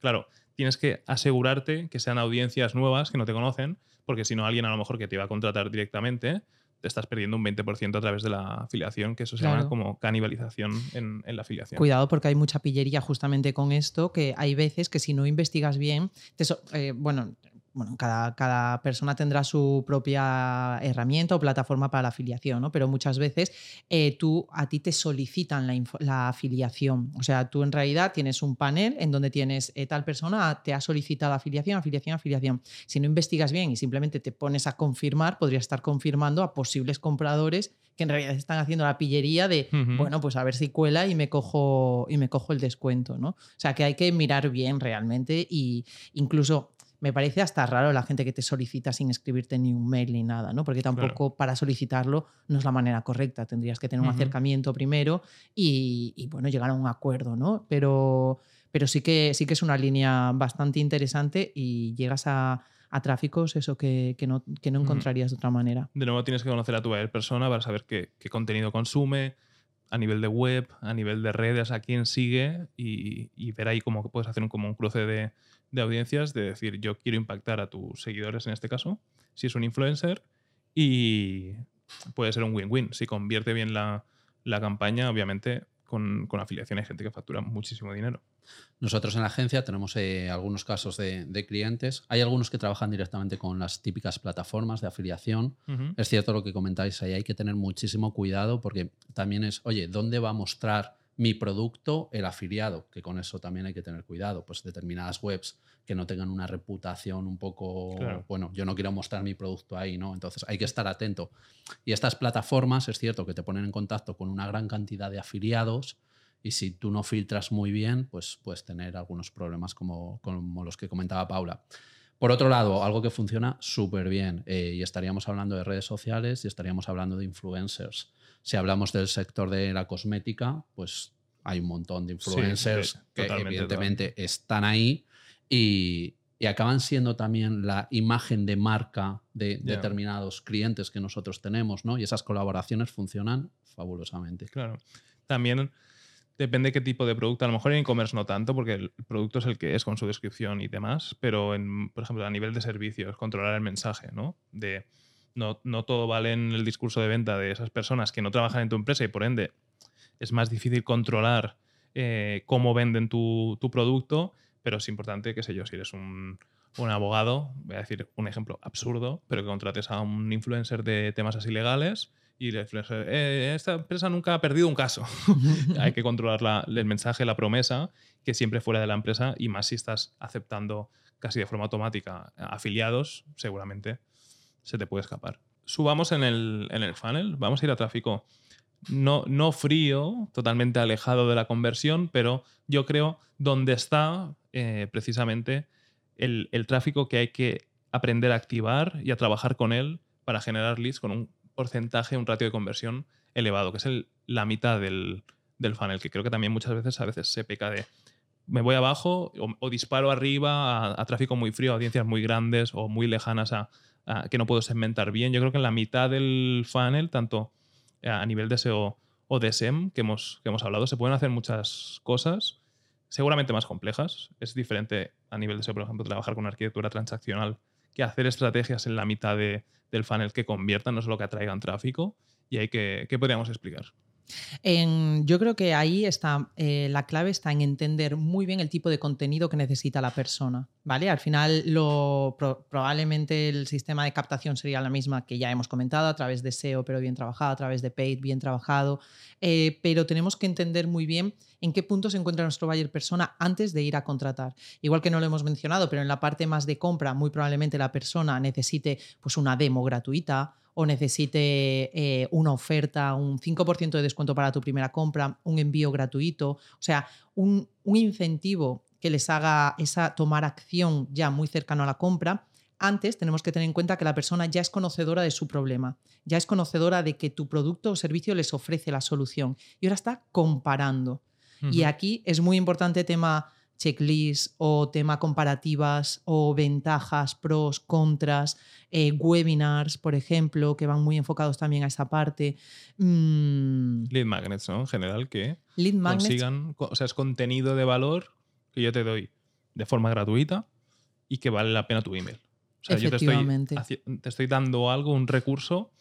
Claro, tienes que asegurarte que sean audiencias nuevas que no te conocen, porque si no, alguien a lo mejor que te iba a contratar directamente, te estás perdiendo un 20% a través de la afiliación, que eso se llama como canibalización en, en la afiliación. Cuidado porque hay mucha pillería justamente con esto, que hay veces que si no investigas bien, te so- eh, bueno, bueno cada, cada persona tendrá su propia herramienta o plataforma para la afiliación, ¿no? pero muchas veces eh, tú, a ti te solicitan la, la afiliación. O sea, tú en realidad tienes un panel en donde tienes eh, tal persona te ha solicitado afiliación, afiliación, afiliación. Si no investigas bien y simplemente te pones a confirmar, podrías estar confirmando a posibles compradores que en realidad están haciendo la pillería de, bueno, pues a ver si cuela y me cojo y me cojo el descuento, ¿no? O sea, que hay que mirar bien realmente y incluso me parece hasta raro la gente que te solicita sin escribirte ni un mail ni nada, ¿no? Porque tampoco para solicitarlo no es la manera correcta. Tendrías que tener un acercamiento primero y, y, bueno, llegar a un acuerdo, ¿no? Pero, pero sí, que, sí que es una línea bastante interesante y llegas a, a tráficos eso que, que no, que no encontrarías de otra manera. De nuevo tienes que conocer a tu buyer persona para saber qué, qué contenido consume, a nivel de web, a nivel de redes, a quién sigue y, y ver ahí cómo puedes hacer un, como un cruce de, de audiencias, de decir, yo quiero impactar a tus seguidores en este caso, si es un influencer, y puede ser un win-win. Si convierte bien la, la campaña, obviamente con, con afiliación hay gente que factura muchísimo dinero. Nosotros en la agencia tenemos eh, algunos casos de, de clientes. Hay algunos que trabajan directamente con las típicas plataformas de afiliación. Es cierto lo que comentáis ahí, hay que tener muchísimo cuidado porque también es, oye, ¿dónde va a mostrar mi producto el afiliado? Que con eso también hay que tener cuidado. Pues determinadas webs que no tengan una reputación un poco, Claro. bueno, yo no quiero mostrar mi producto ahí, ¿no? Entonces hay que estar atento. Y estas plataformas, es cierto que te ponen en contacto con una gran cantidad de afiliados y si tú no filtras muy bien, pues puedes tener algunos problemas como, como los que comentaba Paula. Por otro lado, algo que funciona súper bien, eh, y estaríamos hablando de redes sociales y estaríamos hablando de influencers. Si hablamos del sector de la cosmética, pues hay un montón de influencers sí, que totalmente, evidentemente están ahí y, y acaban siendo también la imagen de marca de Ya. determinados clientes que nosotros tenemos, ¿no? Y esas colaboraciones funcionan fabulosamente. Claro. También depende qué tipo de producto. A lo mejor en e-commerce no tanto, porque el producto es el que es con su descripción y demás, pero en, por ejemplo, a nivel de servicios, controlar el mensaje, ¿no? De no, no todo vale en el discurso de venta de esas personas que no trabajan en tu empresa y por ende es más difícil controlar eh, cómo venden tu, tu producto, pero es importante, qué sé yo, si eres un, un abogado, voy a decir un ejemplo absurdo, pero que contrates a un influencer de temas así legales y el influencer, "Eh, esta empresa nunca ha perdido un caso. Hay que controlar la- el mensaje, la promesa, que siempre fuera de la empresa y más si estás aceptando casi de forma automática afiliados, seguramente se te puede escapar. Subamos en el, en el funnel, vamos a ir a tráfico no, no frío, totalmente alejado de la conversión, pero yo creo donde está eh, precisamente el, el tráfico que hay que aprender a activar y a trabajar con él para generar leads con un porcentaje, un ratio de conversión elevado, que es el- la mitad del, del funnel, que creo que también muchas veces a veces se peca de me voy abajo o, o disparo arriba a, tráfico muy frío, a audiencias muy grandes o muy lejanas a, a que no puedo segmentar bien. Yo creo que en la mitad del funnel, tanto a nivel de SEO o de SEM que hemos, que hemos hablado, se pueden hacer muchas cosas, seguramente más complejas. Es diferente a nivel de SEO, por ejemplo, trabajar con arquitectura transaccional que hacer estrategias en la mitad de- del funnel que conviertan, no solo que atraigan tráfico. Y hay que, ¿qué podríamos explicar? Yo creo que ahí está, eh, la clave está en entender muy bien el tipo de contenido que necesita la persona, ¿vale? Al final, probablemente el sistema de captación sería la misma que ya hemos comentado, a través de SEO, pero bien trabajado, a través de Paid, bien trabajado, eh, pero tenemos que entender muy bien en qué punto se encuentra nuestro buyer persona antes de ir a contratar. Igual que no lo hemos mencionado, pero en la parte más de compra, muy probablemente la persona necesite pues, una demo gratuita o necesite eh, una oferta, un 5% de descuento para tu primera compra, un envío gratuito, o sea, un, un incentivo que les haga esa tomar acción ya muy cercano a la compra. Antes tenemos que tener en cuenta que la persona ya es conocedora de su problema, ya es conocedora de que tu producto o servicio les ofrece la solución y ahora está comparando. Y aquí es muy importante tema checklist o tema comparativas o ventajas, pros, contras, eh, webinars, por ejemplo, que van muy enfocados también a esa parte. Mm, Lead magnets, ¿no? En general, que lead consigan, co- o sea, es contenido de valor que yo te doy de forma gratuita y que vale la pena tu email. O sea, yo te estoy, te estoy dando algo, un recurso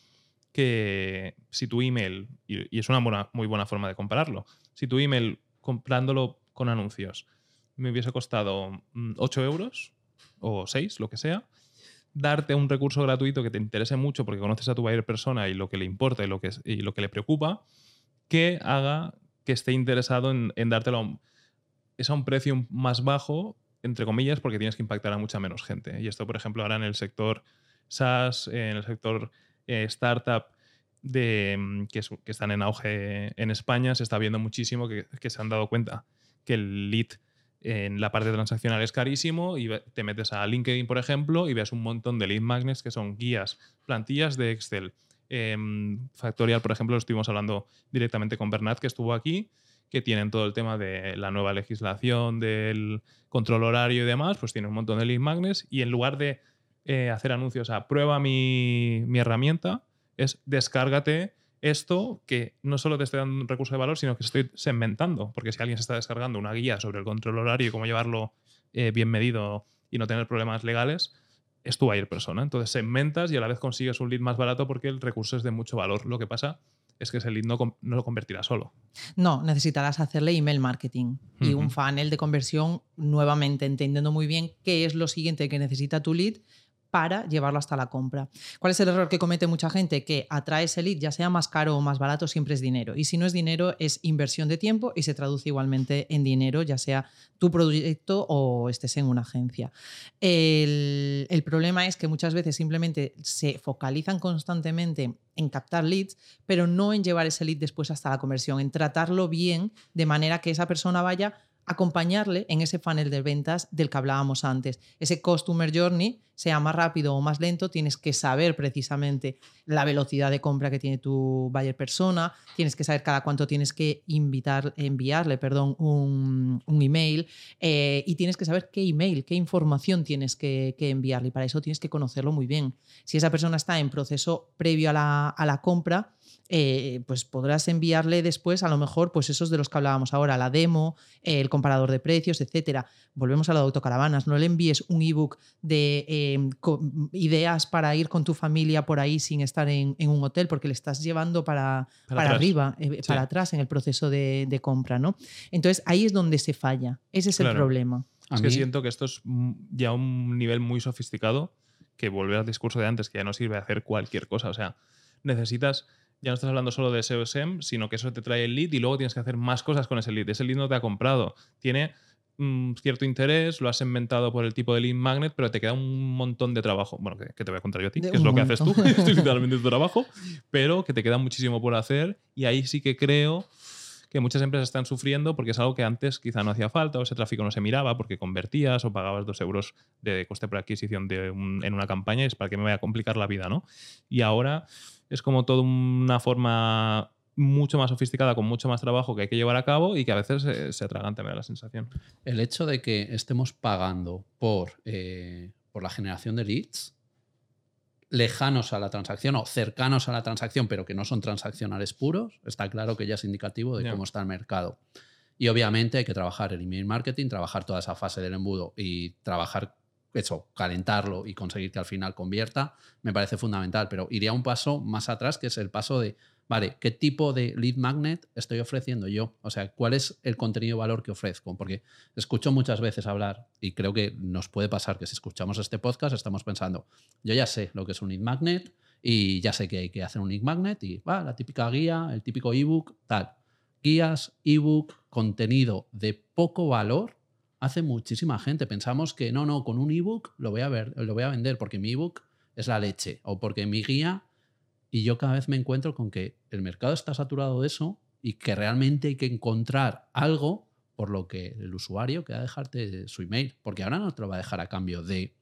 que si tu email, y, y es una buena- muy buena forma de compararlo, si tu email comprándolo con anuncios me hubiese costado 8 euros o 6, lo que sea, darte un recurso gratuito que te interese mucho porque conoces a tu buyer persona y lo que le importa y lo que, y lo que le preocupa, que haga que esté interesado en, en dártelo a un- es a un precio más bajo, entre comillas, porque tienes que impactar a mucha menos gente. Y esto, por ejemplo, ahora en el sector SaaS, en el sector eh, startup, de, mm, que, es- están en auge en España, se está viendo muchísimo que se han dado cuenta que el lead en la parte transaccional es carísimo y te metes a LinkedIn, por ejemplo, y ves un montón de lead magnets que son guías, plantillas de Excel. Em, Factorial, por ejemplo, lo estuvimos hablando directamente con Bernat, que estuvo aquí, que tienen todo el tema de la nueva legislación, del control horario y demás, pues tienen un montón de lead magnets y en lugar de eh, hacer anuncios a prueba mi, mi herramienta, es descárgate esto que no solo te estoy dando un recurso de valor, sino que estoy segmentando, porque si alguien se está descargando una guía sobre el control horario y cómo llevarlo eh, bien medido y no tener problemas legales, es tu buyer persona. Entonces segmentas y a la vez consigues un lead más barato porque el recurso es de mucho valor. Lo que pasa es que ese lead no, lo convertirá solo. No, necesitarás hacerle email marketing y un funnel de conversión nuevamente entendiendo muy bien qué es lo siguiente que necesita tu lead para llevarlo hasta la compra. ¿Cuál es el error que comete mucha gente? Que atrae ese lead, ya sea más caro o más barato, siempre es dinero. Y si no es dinero, es inversión de tiempo y se traduce igualmente en dinero, ya sea tu proyecto o estés en una agencia. El, problema es que muchas veces simplemente se focalizan constantemente en captar leads, pero no en llevar ese lead después hasta la conversión, en tratarlo bien de manera que esa persona vaya acompañarle en ese funnel de ventas del que hablábamos antes. Ese customer journey, sea más rápido o más lento, tienes que saber precisamente la velocidad de compra que tiene tu buyer persona, tienes que saber cada cuánto tienes que invitar, enviarle perdón, un, un email eh, y tienes que saber qué email, qué información tienes que, que enviarle y para eso tienes que conocerlo muy bien. Si esa persona está en proceso previo a la, a la compra, eh, pues podrás enviarle después, a lo mejor, pues esos de los que hablábamos ahora, la demo, eh, el comparador de precios, etcétera. Volvemos a lo de autocaravanas. No le envíes un ebook de eh, co- ideas para ir con tu familia por ahí sin estar en, en un hotel, porque le estás llevando para, Para arriba, eh, Sí. para atrás en el proceso de, de compra, ¿no? Entonces ahí es donde se falla. Ese es el problema. A es que siento que esto es ya un nivel muy sofisticado que volver al discurso de antes, que ya no sirve a hacer cualquier cosa. O sea, necesitas, ya no estás hablando solo de SEO SEM, sino que eso te trae el lead y luego tienes que hacer más cosas con ese lead. Ese lead no te ha comprado. Tiene mm, cierto interés, lo has inventado por el tipo de lead magnet, pero te queda un montón de trabajo. Bueno, que, que te voy a contar yo a ti, De que es lo que haces tú. montón. Esto es literalmente tu trabajo, pero que te queda muchísimo por hacer y ahí sí que creo que muchas empresas están sufriendo porque es algo que antes quizá no hacía falta o ese tráfico no se miraba porque convertías o pagabas dos euros de coste por adquisición de un- en una campaña y es para que me vaya a complicar la vida, ¿no? Y ahora es como toda una forma mucho más sofisticada, con mucho más trabajo que hay que llevar a cabo y que a veces se, se atraganta, me da la sensación. El hecho de que estemos pagando por, eh, por la generación de leads lejanos a la transacción o cercanos a la transacción, pero que no son transaccionales puros, está claro que ya es indicativo de cómo está el mercado. Y obviamente hay que trabajar el email marketing, trabajar toda esa fase del embudo y trabajar eso, calentarlo y conseguir que al final convierta, me parece fundamental. Pero iría un paso más atrás, que es el paso de, vale, ¿qué tipo de lead magnet estoy ofreciendo yo? O sea, ¿cuál es el contenido valor que ofrezco? Porque escucho muchas veces hablar, y creo que nos puede pasar que si escuchamos este podcast estamos pensando, yo ya sé lo que es un lead magnet y ya sé que hay que hacer un lead magnet y va, la típica guía, el típico ebook, tal. Guías, ebook, contenido de poco valor hace muchísima gente. Pensamos que no, no, con un ebook lo voy a ver, lo voy a vender porque mi ebook es la leche o porque mi guía y yo cada vez me encuentro con que el mercado está saturado de eso y que realmente hay que encontrar algo por lo que el usuario queda dejarte su email, porque ahora no te lo va a dejar a cambio de,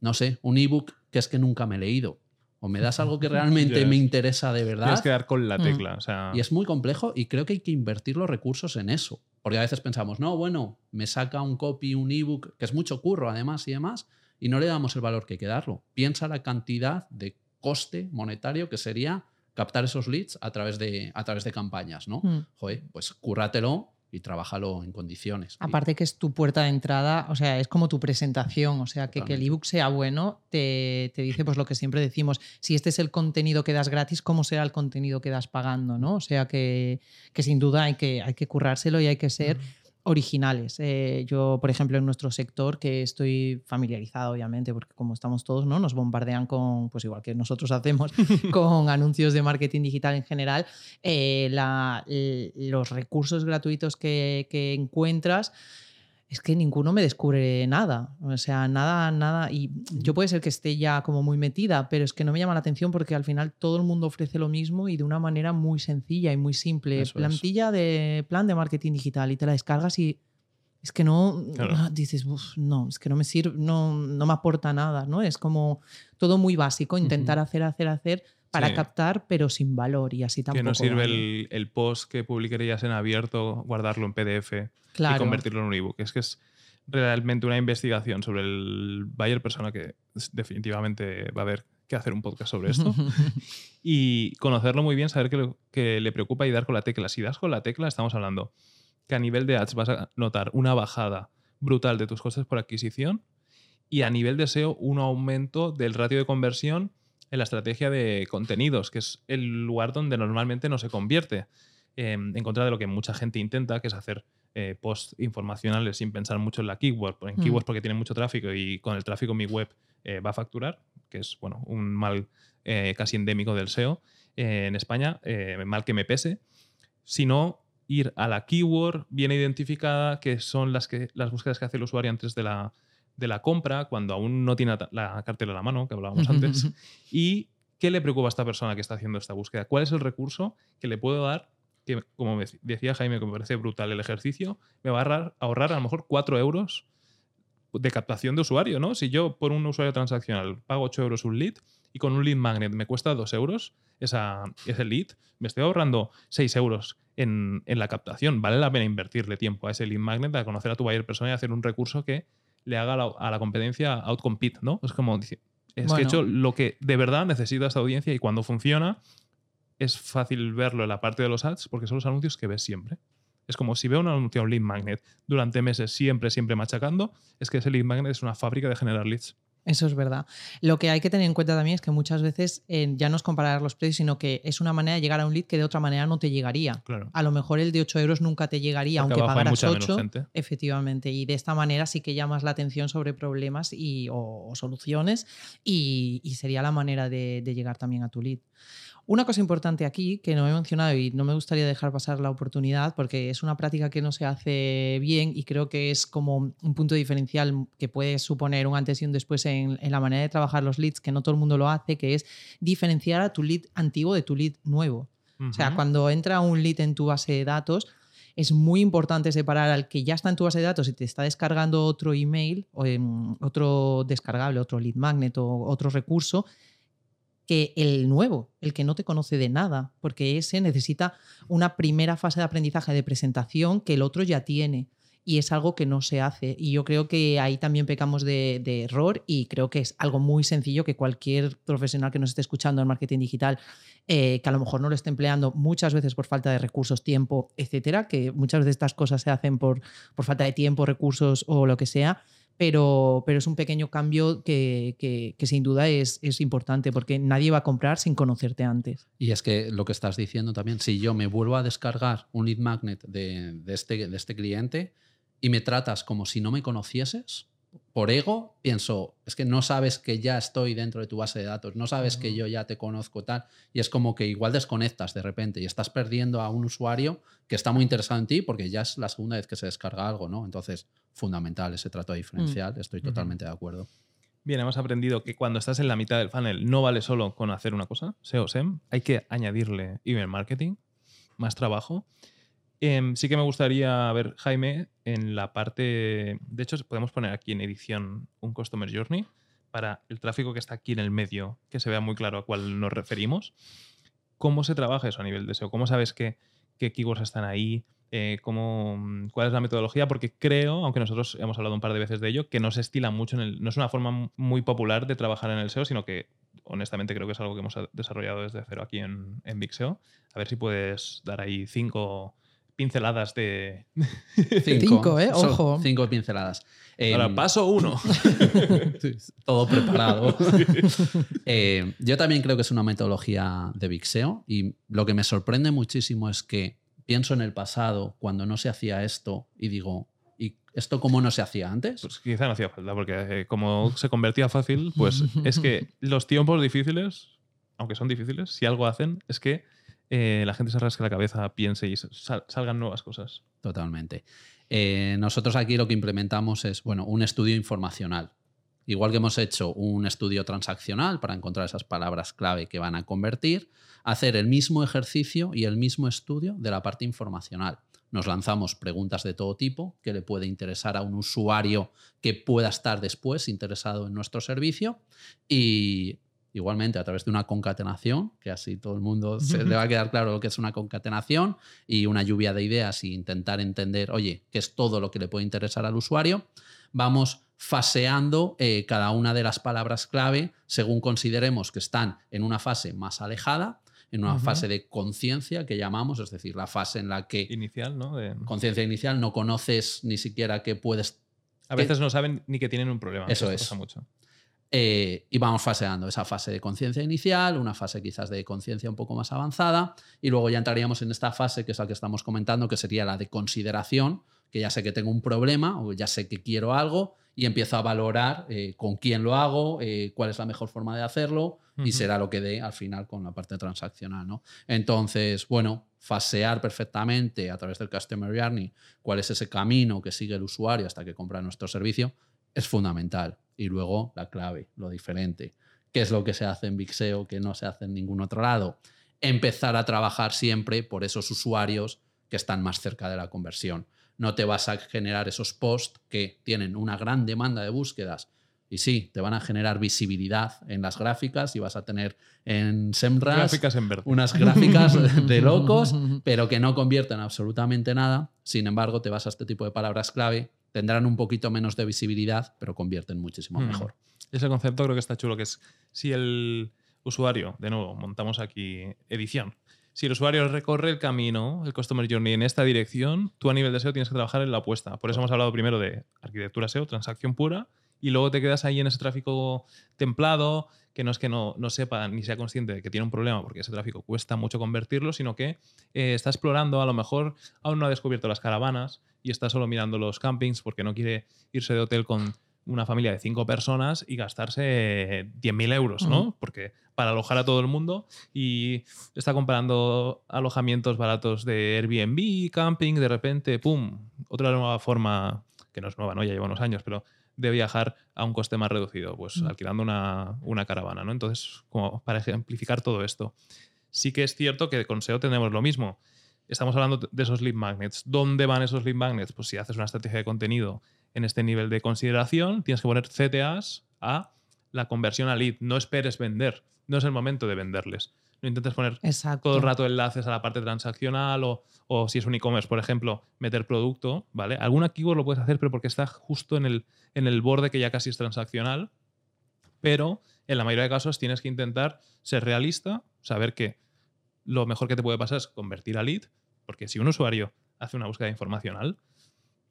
no sé, un ebook que es que nunca me he leído. O me das algo que realmente me interesa de verdad. Tienes que dar con la tecla. Y es muy complejo y creo que hay que invertir los recursos en eso. Porque a veces pensamos, no, bueno, me saca un copy, un ebook, que es mucho curro además y demás, y no le damos el valor que hay que darlo. Piensa la cantidad de coste monetario que sería captar esos leads a través de, a través de campañas, ¿no? Mm. Joder, pues cúrratelo y trabájalo en condiciones. Aparte que es tu puerta de entrada, o sea, es como tu presentación, o sea, que, que el ebook sea bueno, te, te, dice pues lo que siempre decimos, si este es el contenido que das gratis, ¿cómo será el contenido que das pagando? ¿no? O sea, que, que sin duda hay que, hay que currárselo y hay que ser originales. Eh, yo, por ejemplo, en nuestro sector, que estoy familiarizado, obviamente, porque como estamos todos, ¿no? Nos bombardean con, pues igual que nosotros hacemos, con anuncios de marketing digital en general, eh, los recursos gratuitos que, que encuentras es que ninguno me descubre nada. O sea, nada, nada. Y yo puede ser que esté ya como muy metida, pero es que no me llama la atención porque al final todo el mundo ofrece lo mismo y de una manera muy sencilla y muy simple. Plantilla de plan de marketing digital y te la descargas y es que no ah, dices, no, es que no me sirve, no, no me aporta nada, ¿no? Es como todo muy básico, intentar hacer, hacer, hacer para captar, pero sin valor y así tampoco. Que no sirve el, el, post que publicarías en abierto, guardarlo en PDF y convertirlo en un ebook. Es que es realmente una investigación sobre el buyer persona que definitivamente va a haber que hacer un podcast sobre esto. y conocerlo muy bien, saber qué, que le preocupa y dar con la tecla. Si das con la tecla, estamos hablando que a nivel de ads vas a notar una bajada brutal de tus costes por adquisición y a nivel de SEO un aumento del ratio de conversión en la estrategia de contenidos, que es el lugar donde normalmente no se convierte, em, en contra de lo que mucha gente intenta, que es hacer eh, posts informacionales sin pensar mucho en la keyword, en mm. keywords porque tiene mucho tráfico y con el tráfico mi web eh, va a facturar, que es bueno, un mal eh, casi endémico del SEO en España, mal que me pese, sino ir a la keyword bien identificada, que son las, que, las búsquedas que hace el usuario antes de la, de la compra, cuando aún no tiene la cartera a la mano, que hablábamos antes, y qué le preocupa a esta persona que está haciendo esta búsqueda, cuál es el recurso que le puedo dar, que como decía Jaime, que me parece brutal el ejercicio, me va a ahorrar, a lo mejor 4 euros de captación de usuario, ¿no? Si yo por un usuario transaccional pago 8 euros un lead y con un lead magnet me cuesta 2 euros esa, ese lead, me estoy ahorrando 6 euros en, en, la captación. Vale la pena invertirle tiempo a ese lead magnet, a conocer a tu buyer persona y hacer un recurso que le haga a la competencia outcompete, ¿no? Es como, es que he hecho lo que de verdad necesita esta audiencia y cuando funciona es fácil verlo en la parte de los ads porque son los anuncios que ves siempre. Es como si veo un anuncio un lead magnet durante meses siempre, siempre machacando, es que ese lead magnet es una fábrica de generar leads. Eso es verdad. Lo que hay que tener en cuenta también es que muchas veces eh, ya no es comparar los precios, sino que es una manera de llegar a un lead que de otra manera no te llegaría. A lo mejor el de 8 euros nunca te llegaría, aunque pagaras 8. Efectivamente. Y de esta manera sí que llamas la atención sobre problemas y, o, soluciones y, sería la manera de llegar también a tu lead. Una cosa importante aquí que no he mencionado y no me gustaría dejar pasar la oportunidad porque es una práctica que no se hace bien y creo que es como un punto diferencial que puede suponer un antes y un después en, la manera de trabajar los leads, que no todo el mundo lo hace, que es diferenciar a tu lead antiguo de tu lead nuevo. O sea, cuando entra un lead en tu base de datos, es muy importante separar al que ya está en tu base de datos y te está descargando otro email, o, otro descargable, otro lead magnet o otro recurso, que el nuevo, el que no te conoce de nada, porque ese necesita una primera fase de aprendizaje de presentación que el otro ya tiene y es algo que no se hace. Y yo creo que ahí también pecamos de, error y creo que es algo muy sencillo que cualquier profesional que nos esté escuchando en marketing digital, eh, que a lo mejor no lo esté empleando muchas veces por falta de recursos, tiempo, etcétera, que muchas veces estas cosas se hacen por, por falta de tiempo, recursos o lo que sea, pero, pero es un pequeño cambio que, que- sin duda es, es importante porque nadie va a comprar sin conocerte antes. Y es que lo que estás diciendo también, si yo me vuelvo a descargar un lead magnet de, de este, de este cliente y me tratas como si no me conocieses, por ego, pienso, es que no sabes que ya estoy dentro de tu base de datos, no sabes que yo ya te conozco tal, y es como que igual desconectas de repente y estás perdiendo a un usuario que está muy interesado en ti porque ya es la segunda vez que se descarga algo, ¿no? Entonces, fundamental ese trato diferencial, estoy Ujú. totalmente de acuerdo. Bien, hemos aprendido que cuando estás en la mitad del funnel no vale solo con hacer una cosa, SEO, SEM, hay que añadirle email marketing, más trabajo. Em, sí que me gustaría ver, Jaime, en la parte, de hecho podemos poner aquí en edición un Customer Journey para el tráfico que está aquí en el medio, que se vea muy claro a cuál nos referimos. ¿Cómo se trabaja eso a nivel de SEO? ¿Cómo sabes qué, keywords están ahí? Eh, cómo, ¿Cuál es la metodología? Porque creo, aunque nosotros hemos hablado un par de veces de ello, que no se estila mucho en el. No es una forma muy popular de trabajar en el SEO, sino que honestamente creo que es algo que hemos desarrollado desde cero aquí en, en Big SEO. A ver si puedes dar ahí cinco pinceladas de. Cinco, ¿eh? Son Ojo. Cinco pinceladas. Ahora, Em, paso uno. todo preparado. Eh, yo también creo que es una metodología de Big SEO y lo que me sorprende muchísimo es que pienso en el pasado cuando no se hacía esto y digo, ¿y esto cómo no se hacía antes? Pues quizá no hacía falta, porque eh, como se convertía fácil, pues es que los tiempos difíciles, aunque son difíciles, si algo hacen, es que eh, la gente se rasque la cabeza, piense y sal- salgan nuevas cosas. Totalmente. Eh, nosotros aquí lo que implementamos es, bueno, un estudio informacional. Igual que hemos hecho un estudio transaccional para encontrar esas palabras clave que van a convertir, hacer el mismo ejercicio y el mismo estudio de la parte informacional. Nos lanzamos preguntas de todo tipo que le puede interesar a un usuario que pueda estar después interesado en nuestro servicio y igualmente a través de una concatenación, que así todo el mundo se le va a quedar claro lo que es una concatenación y una lluvia de ideas e intentar entender, oye, qué es todo lo que le puede interesar al usuario, vamos faseando eh, cada una de las palabras clave según consideremos que están en una fase más alejada, en una fase de conciencia que llamamos, es decir, la fase en la que Inicial, ¿no? De- conciencia inicial no conoces ni siquiera que puedes a que- veces no saben ni que tienen un problema. Eso Esto es. pasa mucho. Eh, y vamos faseando esa fase de conciencia inicial, una fase quizás de conciencia un poco más avanzada, y luego ya entraríamos en esta fase que es la que estamos comentando, que sería la de consideración, que ya sé que tengo un problema o ya sé que quiero algo y empiezo a valorar eh, con quién lo hago, eh, cuál es la mejor forma de hacerlo y será lo que dé al final con la parte transaccional. ¿no? Entonces, bueno, fasear perfectamente a través del Customer Journey cuál es ese camino que sigue el usuario hasta que compra nuestro servicio es fundamental. Y luego la clave, lo diferente. ¿Qué es lo que se hace en Big SEO que no se hace en ningún otro lado? Empezar a trabajar siempre por esos usuarios que están más cerca de la conversión. No te vas a generar esos posts que tienen una gran demanda de búsquedas y sí, te van a generar visibilidad en las gráficas y vas a tener en SEMrush Gráficas en verde. unas gráficas de locos, pero que no convierten absolutamente nada. Sin embargo, te vas a este tipo de palabras clave, tendrán un poquito menos de visibilidad, pero convierten muchísimo Mm. mejor. Ese concepto creo que está chulo, que es si el usuario, de nuevo, montamos aquí edición. Si el usuario recorre el camino, el Customer Journey en esta dirección, tú a nivel de SEO tienes que trabajar en la apuesta. Por eso hemos hablado primero de arquitectura SEO, transacción pura, y luego te quedas ahí en ese tráfico templado, que no es que no, no sepa ni sea consciente de que tiene un problema, porque ese tráfico cuesta mucho convertirlo, sino que eh, está explorando, a lo mejor aún no ha descubierto las caravanas y está solo mirando los campings porque no quiere irse de hotel con una familia de cinco personas y gastarse 10.000 euros, ¿no? Porque para alojar a todo el mundo y está comprando alojamientos baratos de Airbnb, camping, de repente, ¡pum! Otra nueva forma, que no es nueva, ¿no? Ya lleva unos años, pero de viajar a un coste más reducido, pues Mm. alquilando una, una caravana, ¿no? Entonces, como para ejemplificar todo esto. Sí que es cierto que con SEO tenemos lo mismo. Estamos hablando de esos lead magnets. ¿Dónde van esos lead magnets? Pues si haces una estrategia de contenido en este nivel de consideración, tienes que poner CTAs a la conversión a lead. No esperes vender. No es el momento de venderles. No intentes poner Exacto. todo el rato enlaces a la parte transaccional o, o si es un e-commerce, por ejemplo, meter producto, ¿vale? Alguna keyword lo puedes hacer, pero porque está justo en el, en el borde que ya casi es transaccional. Pero en la mayoría de casos tienes que intentar ser realista, saber que lo mejor que te puede pasar es convertir a lead, porque si un usuario hace una búsqueda informacional,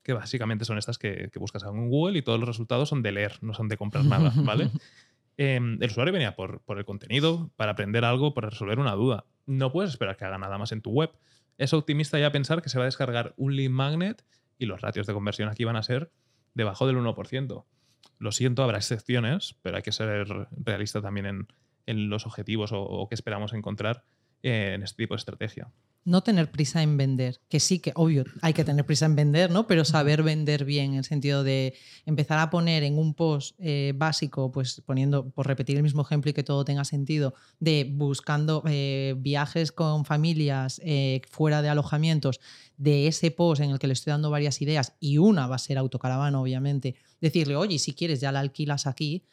que básicamente son estas que, que buscas en Google y todos los resultados son de leer, no son de comprar nada, ¿vale? Em, el usuario venía por, por, el contenido, para aprender algo, para resolver una duda. No puedes esperar que haga nada más en tu web. Es optimista ya pensar que se va a descargar un lead magnet y los ratios de conversión aquí van a ser debajo del 1%. Lo siento, habrá excepciones, pero hay que ser realista también en, en los objetivos o, o qué esperamos encontrar en este tipo de estrategia no tener prisa en vender, que sí que, obvio, hay que tener prisa en vender, ¿no? Pero saber vender bien, en el sentido de empezar a poner en un post eh, básico, pues poniendo, por repetir el mismo ejemplo y que todo tenga sentido, de buscando eh, viajes con familias eh, fuera de alojamientos, de ese post en el que le estoy dando varias ideas y una va a ser autocaravana, obviamente, decirle, oye, si quieres ya la alquilas aquí,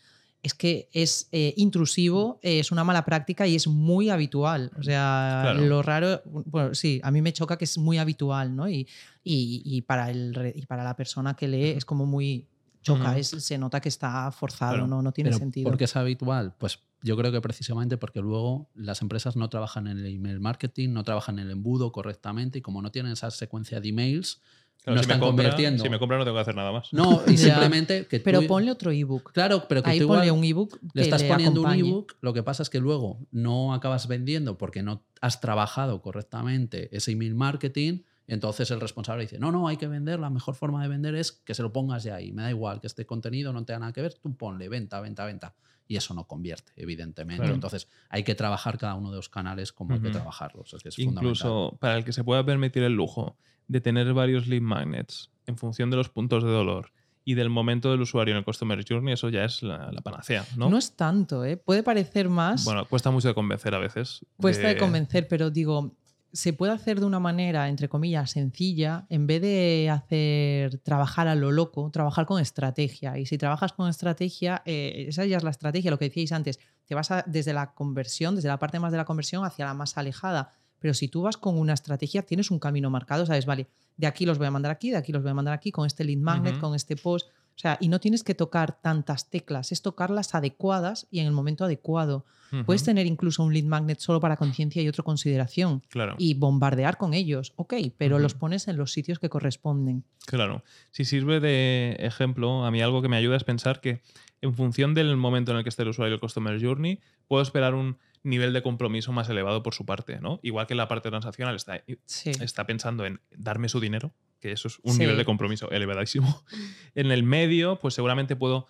es que es eh, intrusivo, es una mala práctica y es muy habitual. O sea, lo raro, bueno, sí, a mí me choca que es muy habitual, ¿no? Y, y, para, el, y para la persona que lee es como muy choca, es, se nota que está forzado, ¿no? no tiene sentido. ¿Por qué es habitual? Pues yo creo que precisamente porque luego las empresas no trabajan en el email marketing, no trabajan en el embudo correctamente y como no tienen esa secuencia de emails, no si están me compra, convirtiendo. Si me compra no tengo que hacer nada más. No, y simplemente que Pero ponle otro ebook. Claro, pero que Ahí tú ponle igual un ebook. le que estás poniendo acompañe. un ebook, lo que pasa es que luego no acabas vendiendo porque no has trabajado correctamente ese email marketing. Entonces el responsable dice, no, no, hay que vender, la mejor forma de vender es que se lo pongas ya ahí. Me da igual que este contenido no tenga nada que ver, tú ponle venta, venta, venta. Y eso no convierte, evidentemente. Claro. Entonces hay que trabajar cada uno de los canales como hay que trabajarlos. Es que es fundamental. Incluso para el que se pueda permitir el lujo de tener varios lead magnets en función de los puntos de dolor y del momento del usuario en el Customer Journey, eso ya es la, la panacea, ¿no? ¿no? es tanto, ¿eh? Puede parecer más. Bueno, cuesta mucho de convencer a veces. Cuesta de de- convencer, pero digo, se puede hacer de una manera, entre comillas, sencilla, en vez de hacer trabajar a lo loco, trabajar con estrategia. Y si trabajas con estrategia, eh, esa ya es la estrategia, lo que decíais antes, te vas a- desde la conversión, desde la parte más de la conversión hacia la más alejada. Pero si tú vas con una estrategia, tienes un camino marcado, sabes, vale, de aquí los voy a mandar aquí, de aquí los voy a mandar aquí, con este lead magnet, con este post. O sea, y no tienes que tocar tantas teclas, es tocarlas adecuadas y en el momento adecuado. Puedes tener incluso un lead magnet solo para conciencia y otro consideración Claro. y bombardear con ellos, ok, pero los pones en los sitios que corresponden. Claro. Si sirve de ejemplo, a mí algo que me ayuda es pensar que en función del momento en el que esté el usuario el Customer Journey, puedo esperar un nivel de compromiso más elevado por su parte, ¿no? Igual que la parte transaccional está, Sí. está pensando en darme su dinero, que eso es un Sí. nivel de compromiso elevadísimo. En el medio, pues seguramente puedo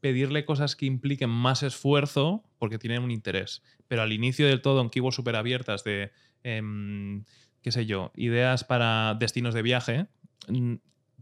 pedirle cosas que impliquen más esfuerzo porque tienen un interés. Pero al inicio del todo, en keywords súper abiertas de, em, qué sé yo, ideas para destinos de viaje,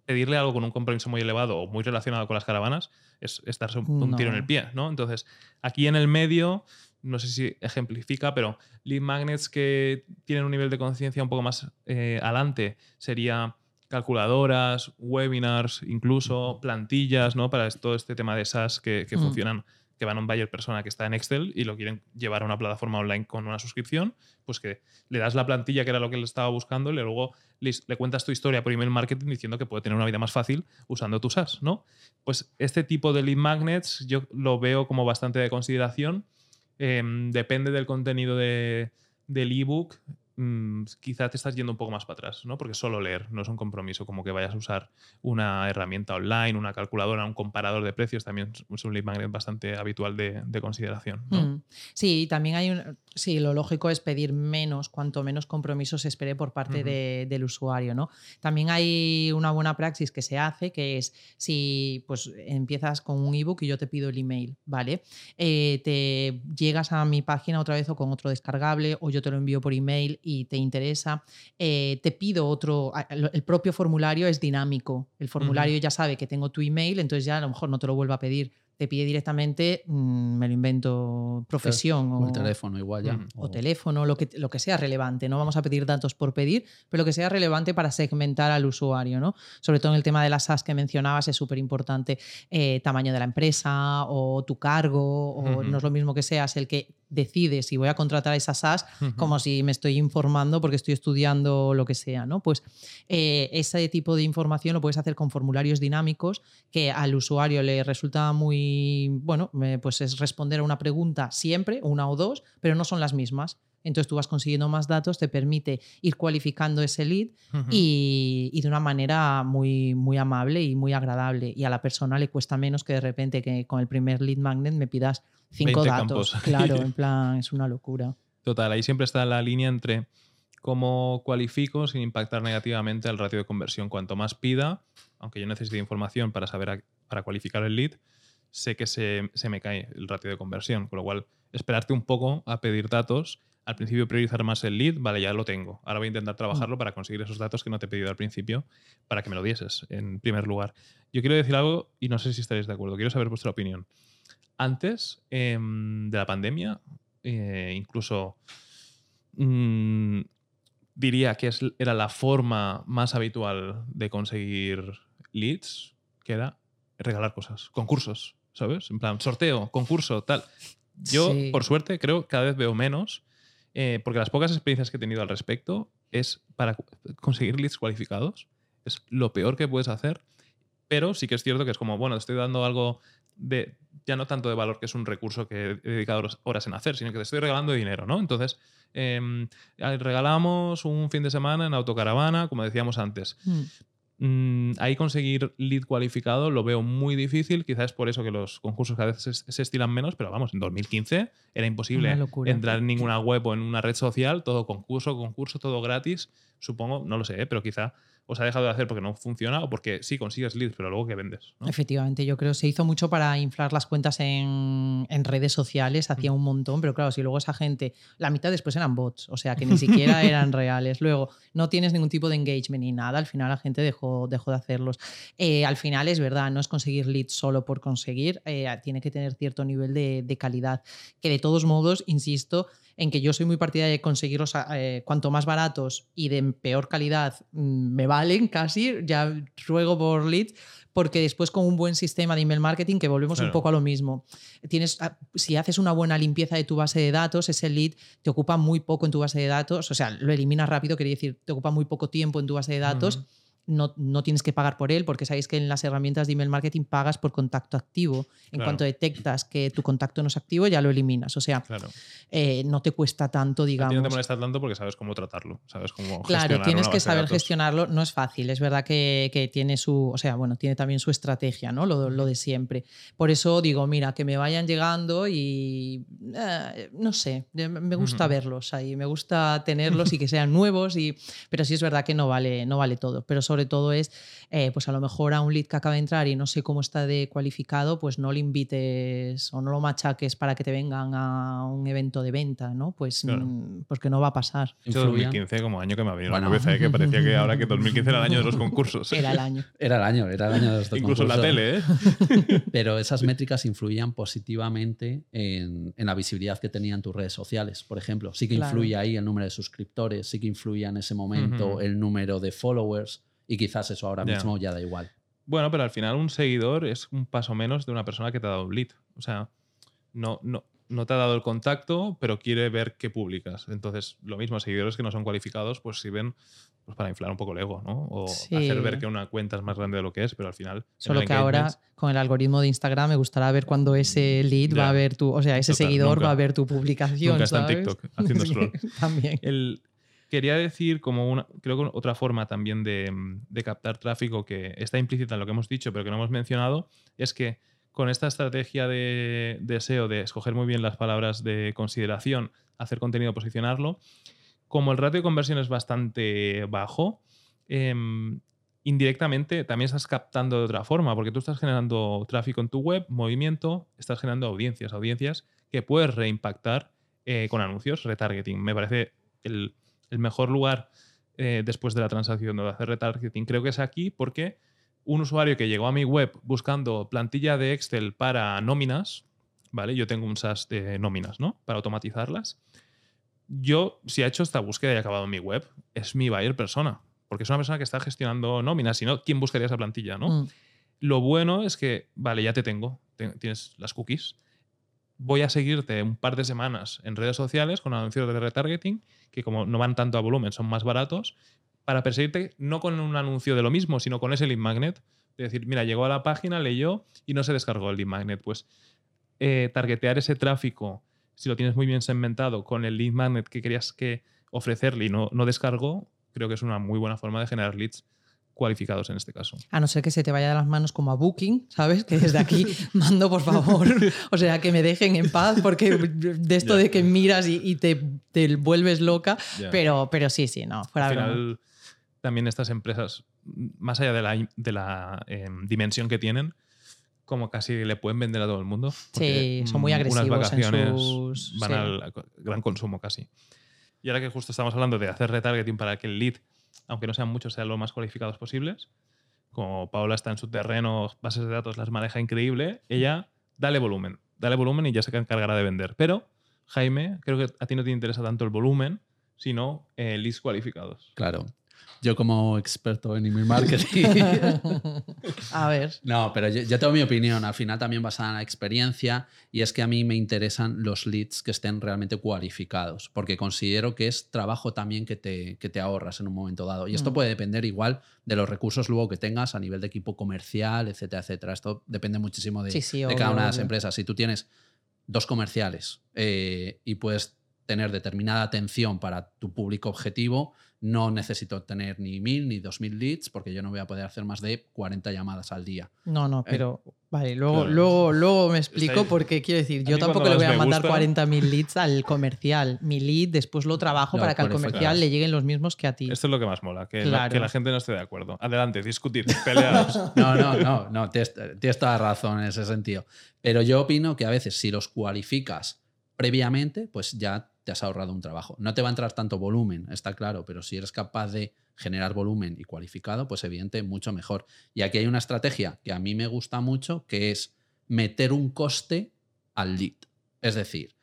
pedirle algo con un compromiso muy elevado o muy relacionado con las caravanas es, es darse un, un tiro en el pie, ¿no? Entonces, aquí en el medio, no sé si ejemplifica, pero lead magnets que tienen un nivel de conciencia un poco más eh, adelante sería calculadoras, webinars, incluso plantillas, ¿no? Para todo este tema de SaaS que, que Mm. funcionan, que van a un buyer persona que está en Excel y lo quieren llevar a una plataforma online con una suscripción, pues que le das la plantilla que era lo que él estaba buscando y luego le, le cuentas tu historia por email marketing diciendo que puede tener una vida más fácil usando tu SaaS, ¿no? Pues este tipo de lead magnets yo lo veo como bastante de consideración. Em, depende del contenido de, del ebook. Mm, quizá te estás yendo un poco más para atrás, ¿no? Porque solo leer no es un compromiso como que vayas a usar una herramienta online, una calculadora, un comparador de precios, también es un lead magnet bastante habitual de, de consideración. ¿no? Mm. Sí, también hay un. Sí, lo lógico es pedir menos, cuanto menos compromiso se espere por parte de- del usuario, ¿no? También hay una buena praxis que se hace, que es si pues empiezas con un ebook y yo te pido el email, ¿vale? Eh, te llegas a mi página otra vez o con otro descargable, o yo te lo envío por email y te interesa, eh, te pido otro. El propio formulario es dinámico. El formulario ya sabe que tengo tu email, entonces ya a lo mejor no te lo vuelva a pedir. Te pide directamente, mm, me lo invento, profesión O el o, teléfono igual ya. O teléfono, lo que, lo que sea relevante. No vamos a pedir datos por pedir, pero lo que sea relevante para segmentar al usuario. ¿no? Sobre todo en el tema de las SaaS que mencionabas, es súper importante eh, tamaño de la empresa o tu cargo, o no es lo mismo que seas el que decide si voy a contratar esa SaaS como si me estoy informando porque estoy estudiando lo que sea, ¿no? Pues eh, ese tipo de información lo puedes hacer con formularios dinámicos que al usuario le resulta muy, bueno, eh, pues es responder a una pregunta siempre, una o dos, pero no son las mismas. Entonces tú vas consiguiendo más datos, te permite ir cualificando ese lead y, y de una manera muy, muy amable y muy agradable. Y a la persona le cuesta menos que de repente que con el primer lead magnet me pidas cinco 20 datos. campos. Claro, en plan, es una locura. Total, ahí siempre está la línea entre cómo cualifico sin impactar negativamente al ratio de conversión. Cuanto más pida, aunque yo necesite información para saber a- para cualificar el lead, sé que se, se me cae el ratio de conversión. Con lo cual, esperarte un poco a pedir datos. Al principio priorizar más el lead, vale, ya lo tengo. Ahora voy a intentar trabajarlo para conseguir esos datos que no te he pedido al principio para que me lo dieses en primer lugar. Yo quiero decir algo y no sé si estaréis de acuerdo. Quiero saber vuestra opinión. Antes em, de la pandemia, eh, incluso mm, diría que es- era la forma más habitual de conseguir leads, que era regalar cosas, concursos, ¿sabes? En plan, sorteo, concurso, tal. Yo, Sí. por suerte, creo que cada vez veo menos, eh, porque las pocas experiencias que he tenido al respecto es para conseguir leads cualificados. Es lo peor que puedes hacer, pero sí que es cierto que es como, bueno, estoy dando algo de, ya no tanto de valor, que es un recurso que he dedicado horas- en hacer, sino que te estoy regalando dinero, ¿no? Entonces, em, eh, regalamos un fin de semana en autocaravana, como decíamos antes. Mm. Mm, ahí conseguir lead cualificado lo veo muy difícil, quizás es por eso que los concursos cada vez se, se estilan menos, pero vamos, en 2015 era imposible entrar en ninguna web o en una red social, todo concurso, concurso, todo gratis, supongo, no lo sé, ¿eh? pero quizá os ha dejado de hacer porque no funciona o porque sí consigues leads, pero luego que vendes. ¿no? Efectivamente, yo creo que se hizo mucho para inflar las cuentas en, en redes sociales, hacía un montón, pero claro, si luego esa gente, la mitad después eran bots, o sea que ni siquiera eran reales. Luego, no tienes ningún tipo de engagement ni nada, al final la gente dejó, dejó de hacerlos. Eh, al final es verdad, no es conseguir leads solo por conseguir, eh, tiene que tener cierto nivel de, de calidad, que de todos modos, insisto, en que yo soy muy partidaria de conseguirlos eh, cuanto más baratos y de peor calidad mm, me valen casi, ya ruego por leads, porque después con un buen sistema de email marketing, que volvemos un poco a lo mismo, tienes, ah, si haces una buena limpieza de tu base de datos, ese lead te ocupa muy poco en tu base de datos, o sea, lo eliminas rápido, quería decir, te ocupa muy poco tiempo en tu base de datos. No, no tienes que pagar por él, porque sabéis que en las herramientas de email marketing pagas por contacto activo. En Claro. cuanto detectas que tu contacto no es activo, ya lo eliminas. O sea, Claro. eh, no te cuesta tanto, A ti digamos. no te molesta tanto porque sabes cómo tratarlo, sabes cómo Claro, tienes que saber gestionarlo. No es fácil, es verdad que, que tiene su, o sea, bueno, tiene también su estrategia, ¿no? Lo, lo de siempre. Por eso digo, mira, que me vayan llegando y eh, no sé, me- gusta verlos ahí, me gusta tenerlos y que sean nuevos, y, pero sí es verdad que no vale, no vale todo. Pero sobre todo es, eh, pues a lo mejor a un lead que acaba de entrar y no sé cómo está de cualificado, pues no le invites o no lo machaques para que te vengan a un evento de venta, ¿no? Pues Claro. mm, porque no va a pasar. Yo Influían. 2015 como año que me ha venido a Bueno. la cabeza, ¿eh? que parecía que ahora que 2015 era el año de los concursos. Era el año. Era el año, era el año de los Incluso en la concursos. tele, ¿eh? Pero esas métricas influían positivamente en, en la visibilidad que tenían tus redes sociales. Por ejemplo, sí que Claro. influye ahí el número de suscriptores, sí que influía en ese momento Ujú. el número de followers y quizás eso ahora mismo ya da igual. Bueno, pero al final un seguidor es un paso menos de una persona que te ha dado un lead. O sea, no, no, no te ha dado el contacto, pero quiere ver qué publicas. Entonces, lo mismo, seguidores que no son cualificados, pues sirven pues, para inflar un poco el ego, ¿no? O Sí. hacer ver que una cuenta es más grande de lo que es, pero al final. Solo que ahora con el algoritmo de Instagram me gustará ver cuando ese lead Ya. va a ver tu, o sea, ese Total, seguidor nunca. va a ver tu publicación. Nunca está en. TikTok haciendo scroll. También. El, quería decir como una, creo que otra forma también de, de captar tráfico que está implícita en lo que hemos dicho, pero que no hemos mencionado, es que con esta estrategia de, de SEO, de escoger muy bien las palabras de consideración, hacer contenido, posicionarlo, como el ratio de conversión es bastante bajo, em, indirectamente también estás captando de otra forma, porque tú estás generando tráfico en tu web, movimiento, estás generando audiencias, audiencias que puedes reimpactar eh, con anuncios, retargeting. Me parece el, el mejor lugar eh, después de la transacción de hacer retargeting. Creo que es aquí porque un usuario que llegó a mi web buscando plantilla de Excel para nóminas, ¿vale? Yo tengo un SaaS de nóminas, ¿no? Para automatizarlas. Yo, si ha hecho esta búsqueda y ha acabado en mi web, es mi buyer persona. Porque es una persona que está gestionando nóminas. Si no, ¿quién buscaría esa plantilla, no? Mm. Lo bueno es que, vale, ya te tengo, te- tienes las cookies. Voy a seguirte un par de semanas en redes sociales con anuncios de retargeting, que como no van tanto a volumen, son más baratos, para perseguirte no con un anuncio de lo mismo, sino con ese lead magnet. Es decir, mira, llegó a la página, leyó y no se descargó el lead magnet. Pues eh, targetear ese tráfico si lo tienes muy bien segmentado con el lead magnet que querías que ofrecerle y no, no descargó, creo que es una muy buena forma de generar leads cualificados en este caso. A no ser que se te vaya de las manos como a Booking, ¿sabes? Que desde aquí mando, por favor, o sea, que me dejen en paz, porque de esto de que miras y, y te, te vuelves loca, pero, pero sí, sí, no, fuera Al broma. final, también estas empresas, más allá de la, de la eh, dimensión que tienen, como casi le pueden vender a todo el mundo. Sí, son muy mm, agresivos Unas en vacaciones sus- van sí. al gran consumo casi. Y ahora que justo estamos hablando de hacer retargeting para que el lead, aunque no sean muchos, sean lo más cualificados posibles, como Paola está en su terreno, bases de datos las maneja increíble, ella dale volumen, dale volumen y ya se encargará de vender. Pero, Jaime, creo que a ti no te interesa tanto el volumen, sino eh, leads cualificados. Claro. Yo como experto en email marketing. A ver. no, pero yo, yo tengo mi opinión, al final también basada en la experiencia, y es que a mí me interesan los leads que estén realmente cualificados, porque considero que es trabajo también que te, que te ahorras en un momento dado. Y esto Mm. puede depender igual de los recursos luego que tengas a nivel de equipo comercial, etcétera, etcétera. Esto depende muchísimo de, Sí, sí, de obvio, cada una de las obvio. empresas. Si tú tienes dos comerciales eh, y puedes tener determinada atención para tu público objetivo, no necesito tener ni mil ni dos mil leads porque yo no voy a poder hacer más de 40 llamadas al día. No, no, pero vale, luego, Claro. luego, luego me explico ahí. porque quiero decir, yo tampoco le voy a mandar gusta- 40.000 leads al comercial. Mi lead después lo trabajo para que al comercial le lleguen los mismos que a ti. Esto es lo que más mola, que, la, Claro. que la gente no esté de acuerdo. Adelante, discutir, pelearos. No, no, no, no, tienes, tienes toda razón en ese sentido. Pero yo opino que a veces si los cualificas previamente, pues ya te has ahorrado un trabajo. No te va a entrar tanto volumen, está claro, pero si eres capaz de generar volumen y cualificado, pues evidente mucho mejor. Y aquí hay una estrategia que a mí me gusta mucho, que es meter un coste al lead. Es decir,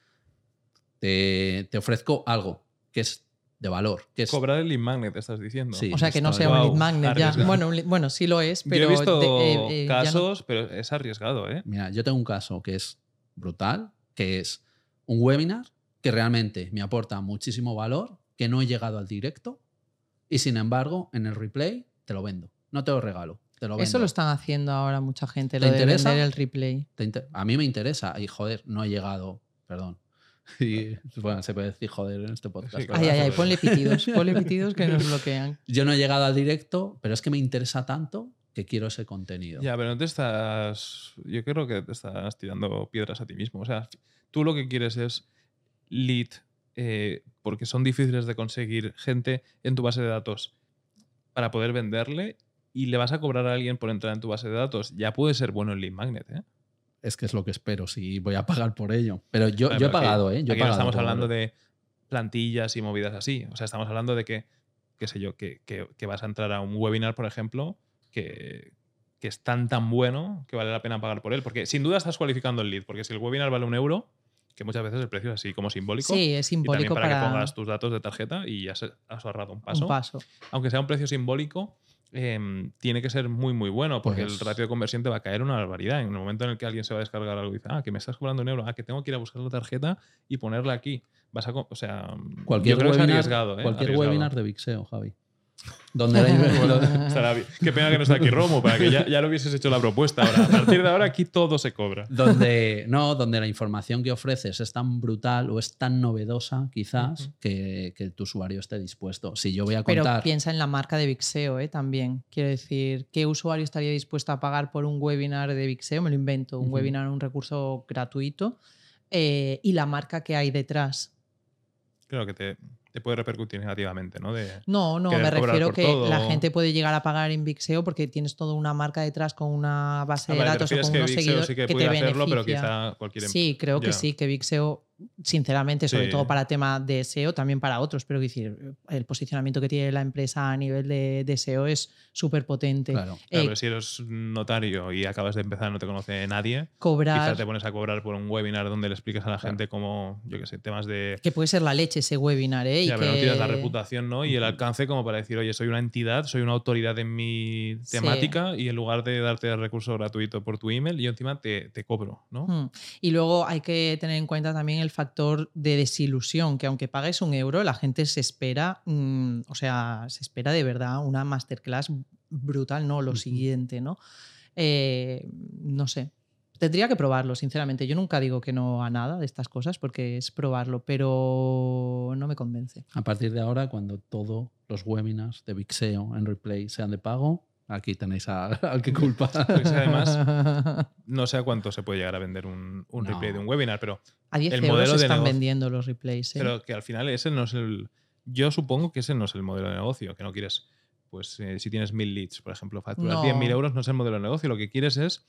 te, te ofrezco algo que es de valor, que es... Cobrar el lead magnet, estás diciendo. Sí. o sea, que no sea un lead magnet ya. Bueno, un lead- bueno, sí lo es, pero Yo he visto de- eh, eh, no- casos, pero es arriesgado, ¿eh? Mira, yo tengo un caso que es brutal, que es un webinar que realmente me aporta muchísimo valor, que no he llegado al directo y sin embargo en el replay te lo vendo. No te lo regalo, te lo vendo. Eso lo están haciendo ahora mucha gente, ¿Te lo de interesa? vender el replay. Te inter- A mí me interesa y joder, no he llegado, perdón. Y, bueno, se puede decir joder en este podcast. Sí. Ay, ay, ay, ponle pitidos, ponle pitidos que nos bloquean. Yo no he llegado al directo, pero es que me interesa tanto que quiero ese contenido. Ya, pero no te estás. Yo creo que te estás tirando piedras a ti mismo. O sea, tú lo que quieres es lead, eh, porque son difíciles de conseguir gente en tu base de datos para poder venderle y le vas a cobrar a alguien por entrar en tu base de datos. Ya puede ser bueno el lead magnet, ¿eh? Es que es lo que espero, si voy a pagar por ello. Pero yo, yo he aquí- pagado, ¿eh? Yo he aquí no pagado estamos hablando de plantillas y movidas así. O sea, estamos hablando de que, qué sé yo, que, que- que vas a entrar a un webinar, por ejemplo, que, que es tan tan bueno que vale la pena pagar por él. Porque sin duda estás cualificando el lead, porque si el webinar vale un euro, que muchas veces el precio es así como simbólico. Sí, es y también simbólico para, para, que pongas tus datos de tarjeta y ya has ahorrado un paso. un paso. Aunque sea un precio simbólico, em, tiene que ser muy, muy bueno, porque Pues- el ratio de conversión te va a caer una barbaridad. En el momento en el que alguien se va a descargar algo y dice, ah, que me estás cobrando un euro, ah, que tengo que ir a buscar la tarjeta y ponerla aquí. Vas a, o sea, Cualquier yo creo que es webinar, arriesgado. ¿eh? cualquier Arriesgado. webinar de Vixeo, Javi. Donde la- Estará bien. Qué pena que no está aquí Romo, para que ya, ya lo hubieses hecho la propuesta. Ahora, a partir de ahora aquí todo se cobra. donde no, donde la información que ofreces es tan brutal o es tan novedosa, quizás, que, que tu usuario esté dispuesto. Si yo voy a Pero piensa en la marca de Vixeo ¿eh? también. Quiero decir, ¿qué usuario estaría dispuesto a pagar por un webinar de Vixeo? Me lo invento, un webinar, un recurso gratuito. eh, y la marca que hay detrás. Creo que te, te puede repercutir negativamente, ¿no? De, No, no, me refiero que todo. la gente puede llegar a pagar en Vixeo porque tienes toda una marca detrás con una base Ah, de vale, datos o con que unos seguidores sí que que te hacerlo, pero beneficia. quizá cualquier Sí, creo Ya. que sí, que Vixeo, sinceramente, sobre Sí. todo para tema de SEO, también para otros, pero decir, el posicionamiento que tiene la empresa a nivel de, de SEO es súper potente. Claro. Claro, Eh, pero si eres notario y acabas de empezar, no te conoce nadie, cobrar, quizá te pones a cobrar por un webinar donde le expliques a la gente cómo, yo qué sé, temas de... que puede ser la leche ese webinar, ¿eh? Y Ya, pero no que- tienes la reputación, ¿no? Y el alcance como para decir, oye, soy una entidad, soy una autoridad en mi Sí. temática y en lugar de darte el recurso gratuito por tu email, yo encima te, te cobro, ¿no? Y luego hay que tener en cuenta también el factor de desilusión, que aunque pagues un euro, la gente se espera, mm, o sea, se espera de verdad una masterclass brutal, no lo siguiente, ¿no? Eh, no sé. Tendría que probarlo, sinceramente. Yo nunca digo que no a nada de estas cosas porque es probarlo, pero no me convence. A partir de ahora, cuando todos los webinars de Big SEO en replay sean de pago, aquí tenéis a- al que culpar. Pues además, no sé a cuánto se puede llegar a vender un, un No. replay de un webinar, pero, a 10 el euros modelo de están vendiendo los replays. ¿eh? pero que al final ese no es el. Yo supongo que ese no es el modelo de negocio, que no quieres. Pues eh, si tienes mil leads, por ejemplo, facturar No. 10.000 euros no es el modelo de negocio. Lo que quieres es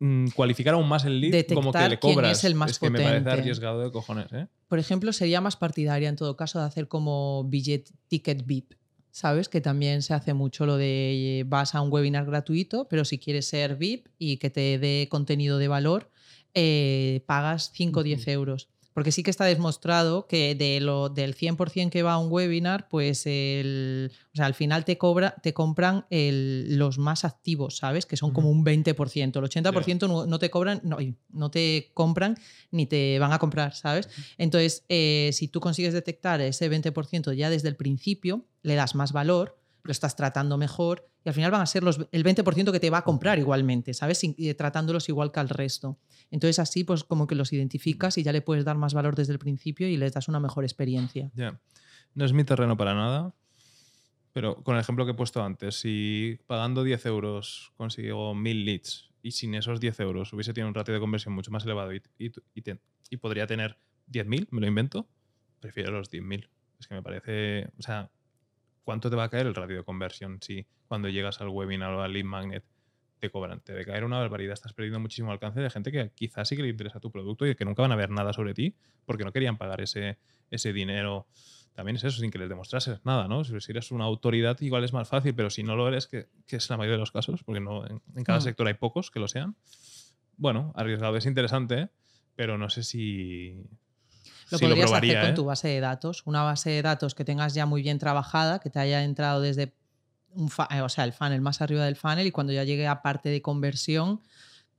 mm, cualificar aún más el lead como que Detectar le quién cobras. es el más que me parece potente. arriesgado de cojones, ¿eh? Por ejemplo, sería más partidaria en todo caso de hacer como billet ticket VIP. ¿Sabes? Que también se hace mucho lo de eh, vas a un webinar gratuito, pero si quieres ser VIP y que te dé contenido de valor, eh, pagas 5 o 10 euros. Porque sí que está demostrado que de lo, del 100% que va a un webinar, pues el, o sea, al final te, cobra, te compran el- los más activos, ¿sabes? Que son como un 20%. El 80% no, no te cobran, no, no te compran ni te van a comprar, ¿sabes? Entonces, eh, si tú consigues detectar ese 20% ya desde el principio, le das más valor, lo estás tratando mejor y al final van a ser los, el 20% que te va a comprar igualmente, ¿sabes? Tratándolos igual que al resto. Entonces, así, pues como que los identificas y ya le puedes dar más valor desde el principio y les das una mejor experiencia. Ya. No es mi terreno para nada, pero con el ejemplo que he puesto antes, si pagando 10 euros consigo 1000 leads y sin esos 10 euros hubiese tenido un ratio de conversión mucho más elevado y, y, y y podría tener 10.000, me lo invento, prefiero los 10.000. Es que me parece, o sea, ¿cuánto te va a caer el ratio de conversión si cuando llegas al webinar o al lead magnet te cobran? Te debe caer una barbaridad, estás perdiendo muchísimo alcance de gente que quizás sí que le interesa tu producto y que nunca van a ver nada sobre ti porque no querían pagar ese, ese dinero. También es eso, sin que les demostrases nada, ¿no? Si eres una autoridad, igual es más fácil, pero si no lo eres, que, que es la mayoría de los casos, porque no, en, en cada Mm. sector hay pocos que lo sean. Bueno, arriesgado es interesante, pero no sé si. Lo si podrías probaría, hacer con ¿eh? tu base de datos, una base de datos que tengas ya muy bien trabajada, que te haya entrado desde un eh, o sea, el funnel más arriba del funnel y cuando ya llegue a parte de conversión,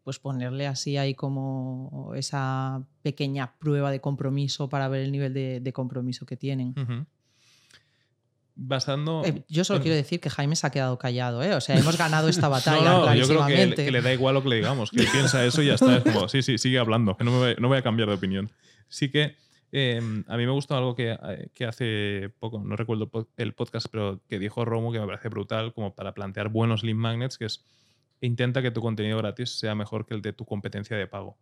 pues ponerle así ahí como esa pequeña prueba de compromiso para ver el nivel de, de compromiso que tienen. Ujú. Bastando. Eh, yo solo bueno. quiero decir que Jaime se ha quedado callado, ¿eh? O sea, hemos ganado esta batalla No, no, yo creo que, le da igual lo que le digamos, que él piensa eso y ya está. Es como, sí, sí, sigue hablando, no, me voy, no voy a cambiar de opinión. Sí que eh, a mí me gustó algo que, eh, que hace poco, no recuerdo el pod- el podcast, pero que dijo Romo que me parece brutal como para plantear buenos lead magnets, que es intenta que tu contenido gratis sea mejor que el de tu competencia de pago.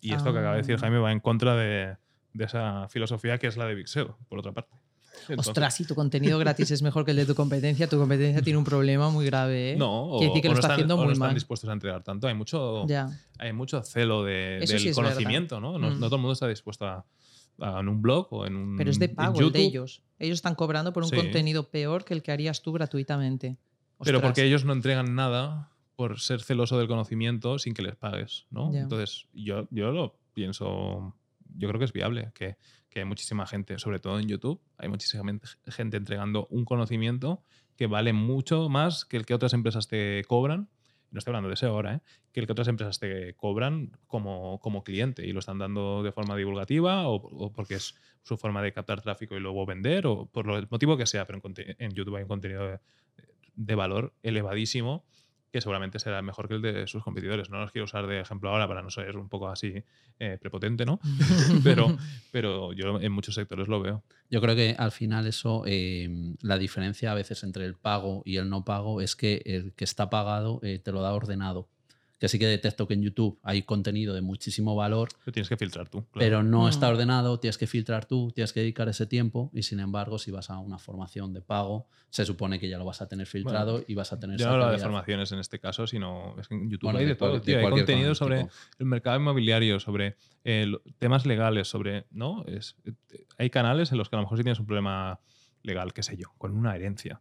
Y esto que acaba de decir Ah. Jaime va en contra de, de esa filosofía que es la de Big SEO, por otra parte. Entonces- Ostras, si tu contenido gratis es mejor que el de tu competencia, tu competencia tiene un problema muy grave. ¿eh? No, o, decir que o lo está están, haciendo o no muy están mal. dispuestos a entregar tanto. Hay mucho, Ya. hay mucho celo de- del sí es verdad. conocimiento, ¿no? No, Mm. no todo el mundo está dispuesto a- en un blog o en un Pero es de pago el de ellos. Ellos están cobrando por un Sí. contenido peor que el que harías tú gratuitamente. Pero porque ellos no entregan nada por ser celoso del conocimiento sin que les pagues, ¿no? Entonces, yo, yo lo pienso, yo creo que es viable, que, que hay muchísima gente, sobre todo en YouTube, hay muchísima gente- gente entregando un conocimiento que vale mucho más que el que otras empresas te cobran. No estoy hablando de ese ahora, ¿eh? Que el que otras empresas te cobran como, como cliente y lo están dando de forma divulgativa o, o porque es su forma de captar tráfico y luego vender o por lo- el motivo que sea, pero en, YouTube hay un contenido de, de valor elevadísimo que seguramente será mejor que el de sus competidores. No los quiero usar de ejemplo ahora para no ser un poco así eh, prepotente, ¿no? Pero, pero yo en muchos sectores lo veo. Yo creo que al final eso, eh, la diferencia a veces entre el pago y el no pago es que el que está pagado eh, te lo da ordenado. Que sí que detecto que en YouTube hay contenido de muchísimo valor, Lo tienes que filtrar tú. claro. pero no está Mm. ordenado, tienes que filtrar tú, tienes que dedicar ese tiempo y sin embargo si vas a una formación de pago, se supone que ya lo vas a tener filtrado y vas a tener... Yo no hablo de formaciones en este caso, sino es que en YouTube Bueno, hay de, todo. de hay contenido sobre tipo. el mercado inmobiliario, sobre eh, temas legales, sobre. ¿no? Es, eh, hay canales en los que a lo mejor si tienes un problema legal, qué sé yo, con una herencia.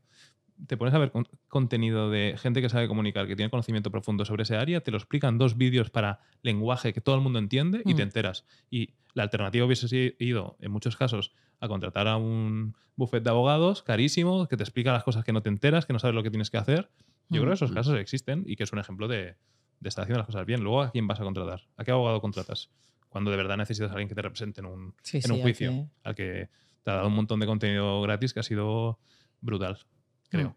Te pones a ver con- contenido de gente que sabe comunicar, que tiene conocimiento profundo sobre ese área, te lo explican dos vídeos para lenguaje que todo el mundo entiende y te Mm. enteras. Y la alternativa hubiese si- ido, en muchos casos, a contratar a un buffet de abogados carísimo que te explica las cosas que no te enteras, que no sabes lo que tienes que hacer. Yo creo que esos Mm. casos existen y que es un ejemplo de, de estar haciendo las cosas bien. Luego, ¿a quién vas a contratar? ¿A qué abogado contratas? Cuando de verdad necesitas a alguien que te represente en un, Sí, en sí, un juicio, que- al que te ha dado un montón de contenido gratis que ha sido brutal, creo.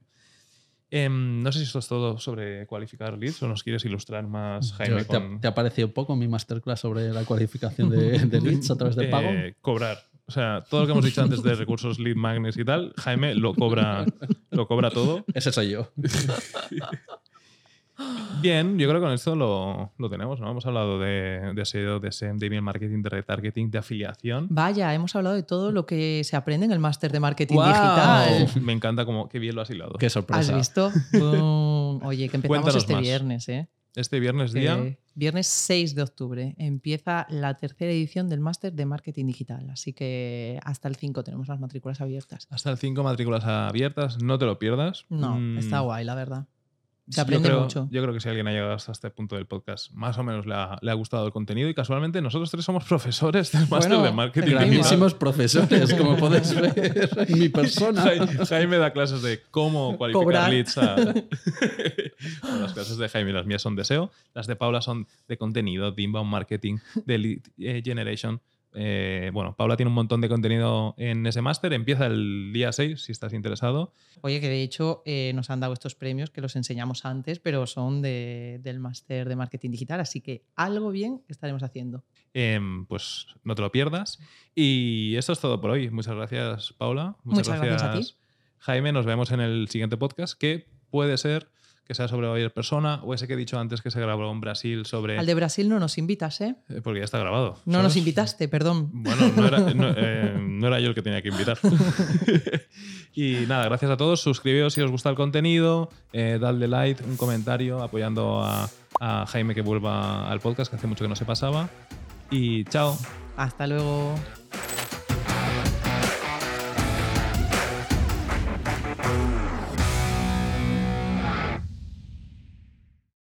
Em, no sé si esto es todo sobre cualificar leads o nos quieres ilustrar más, Jaime. ¿Te, con, te ha parecido poco mi masterclass sobre la cualificación de, de leads a través del pago? eh, cobrar. O sea, todo lo que hemos dicho antes de recursos lead magnets y tal, Jaime lo cobra, lo cobra todo. Ese soy yo. Bien, yo creo que con esto lo, lo tenemos, ¿no? Hemos hablado de, de SEO, de SEM, de email marketing, de retargeting, de afiliación. Vaya, hemos hablado de todo lo que se aprende en el máster de marketing digital. Me encanta como qué bien lo has hilado. Qué ¿Has sorpresa. visto? Boom. Oye, que empezamos Cuéntanos este más. viernes, ¿eh? Este viernes día, Viernes 6 de octubre empieza la tercera edición del máster de marketing digital. Así que hasta el 5 tenemos las matrículas abiertas. hasta el 5 matrículas abiertas, no te lo pierdas. No, Mm, está guay, la verdad. Se yo creo- mucho. Yo creo que si alguien ha llegado hasta este punto del podcast, más o menos le ha, le ha gustado el contenido y casualmente nosotros tres somos profesores del máster Bueno, de marketing grandísimos. profesores, como podéis ver en mi persona. Jai- Jaime da clases de cómo cualificar Cobrar. leads. a- Bueno, las clases de Jaime las mías son de SEO. Las de Paula son de contenido, de inbound marketing, de lead eh, generation. Eh, bueno, Paula tiene un montón de contenido en ese máster. Empieza el día 6, si estás interesado. Oye, que de hecho eh, nos han dado estos premios que los enseñamos antes, pero son de- del máster de marketing digital. Así que algo bien estaremos haciendo. Em, pues no te lo pierdas. Y esto es todo por hoy. Muchas gracias, Paula. Muchas gracias a ti. Jaime. Nos vemos en el siguiente podcast, que puede ser que sea sobre Bayer Persona o ese que he dicho antes que se grabó en Brasil sobre... Al de Brasil no nos invitas, ¿eh? Eh, Porque ya está grabado. No ¿sabes? nos invitaste, perdón. Bueno, no era, no, eh, no era yo el que tenía que invitar. y nada, gracias a todos. Suscribíos si os gusta el contenido. Eh, dadle like, un comentario apoyando a, a Jaime que vuelva al podcast, que hace mucho que no se pasaba. Y chao. Hasta luego.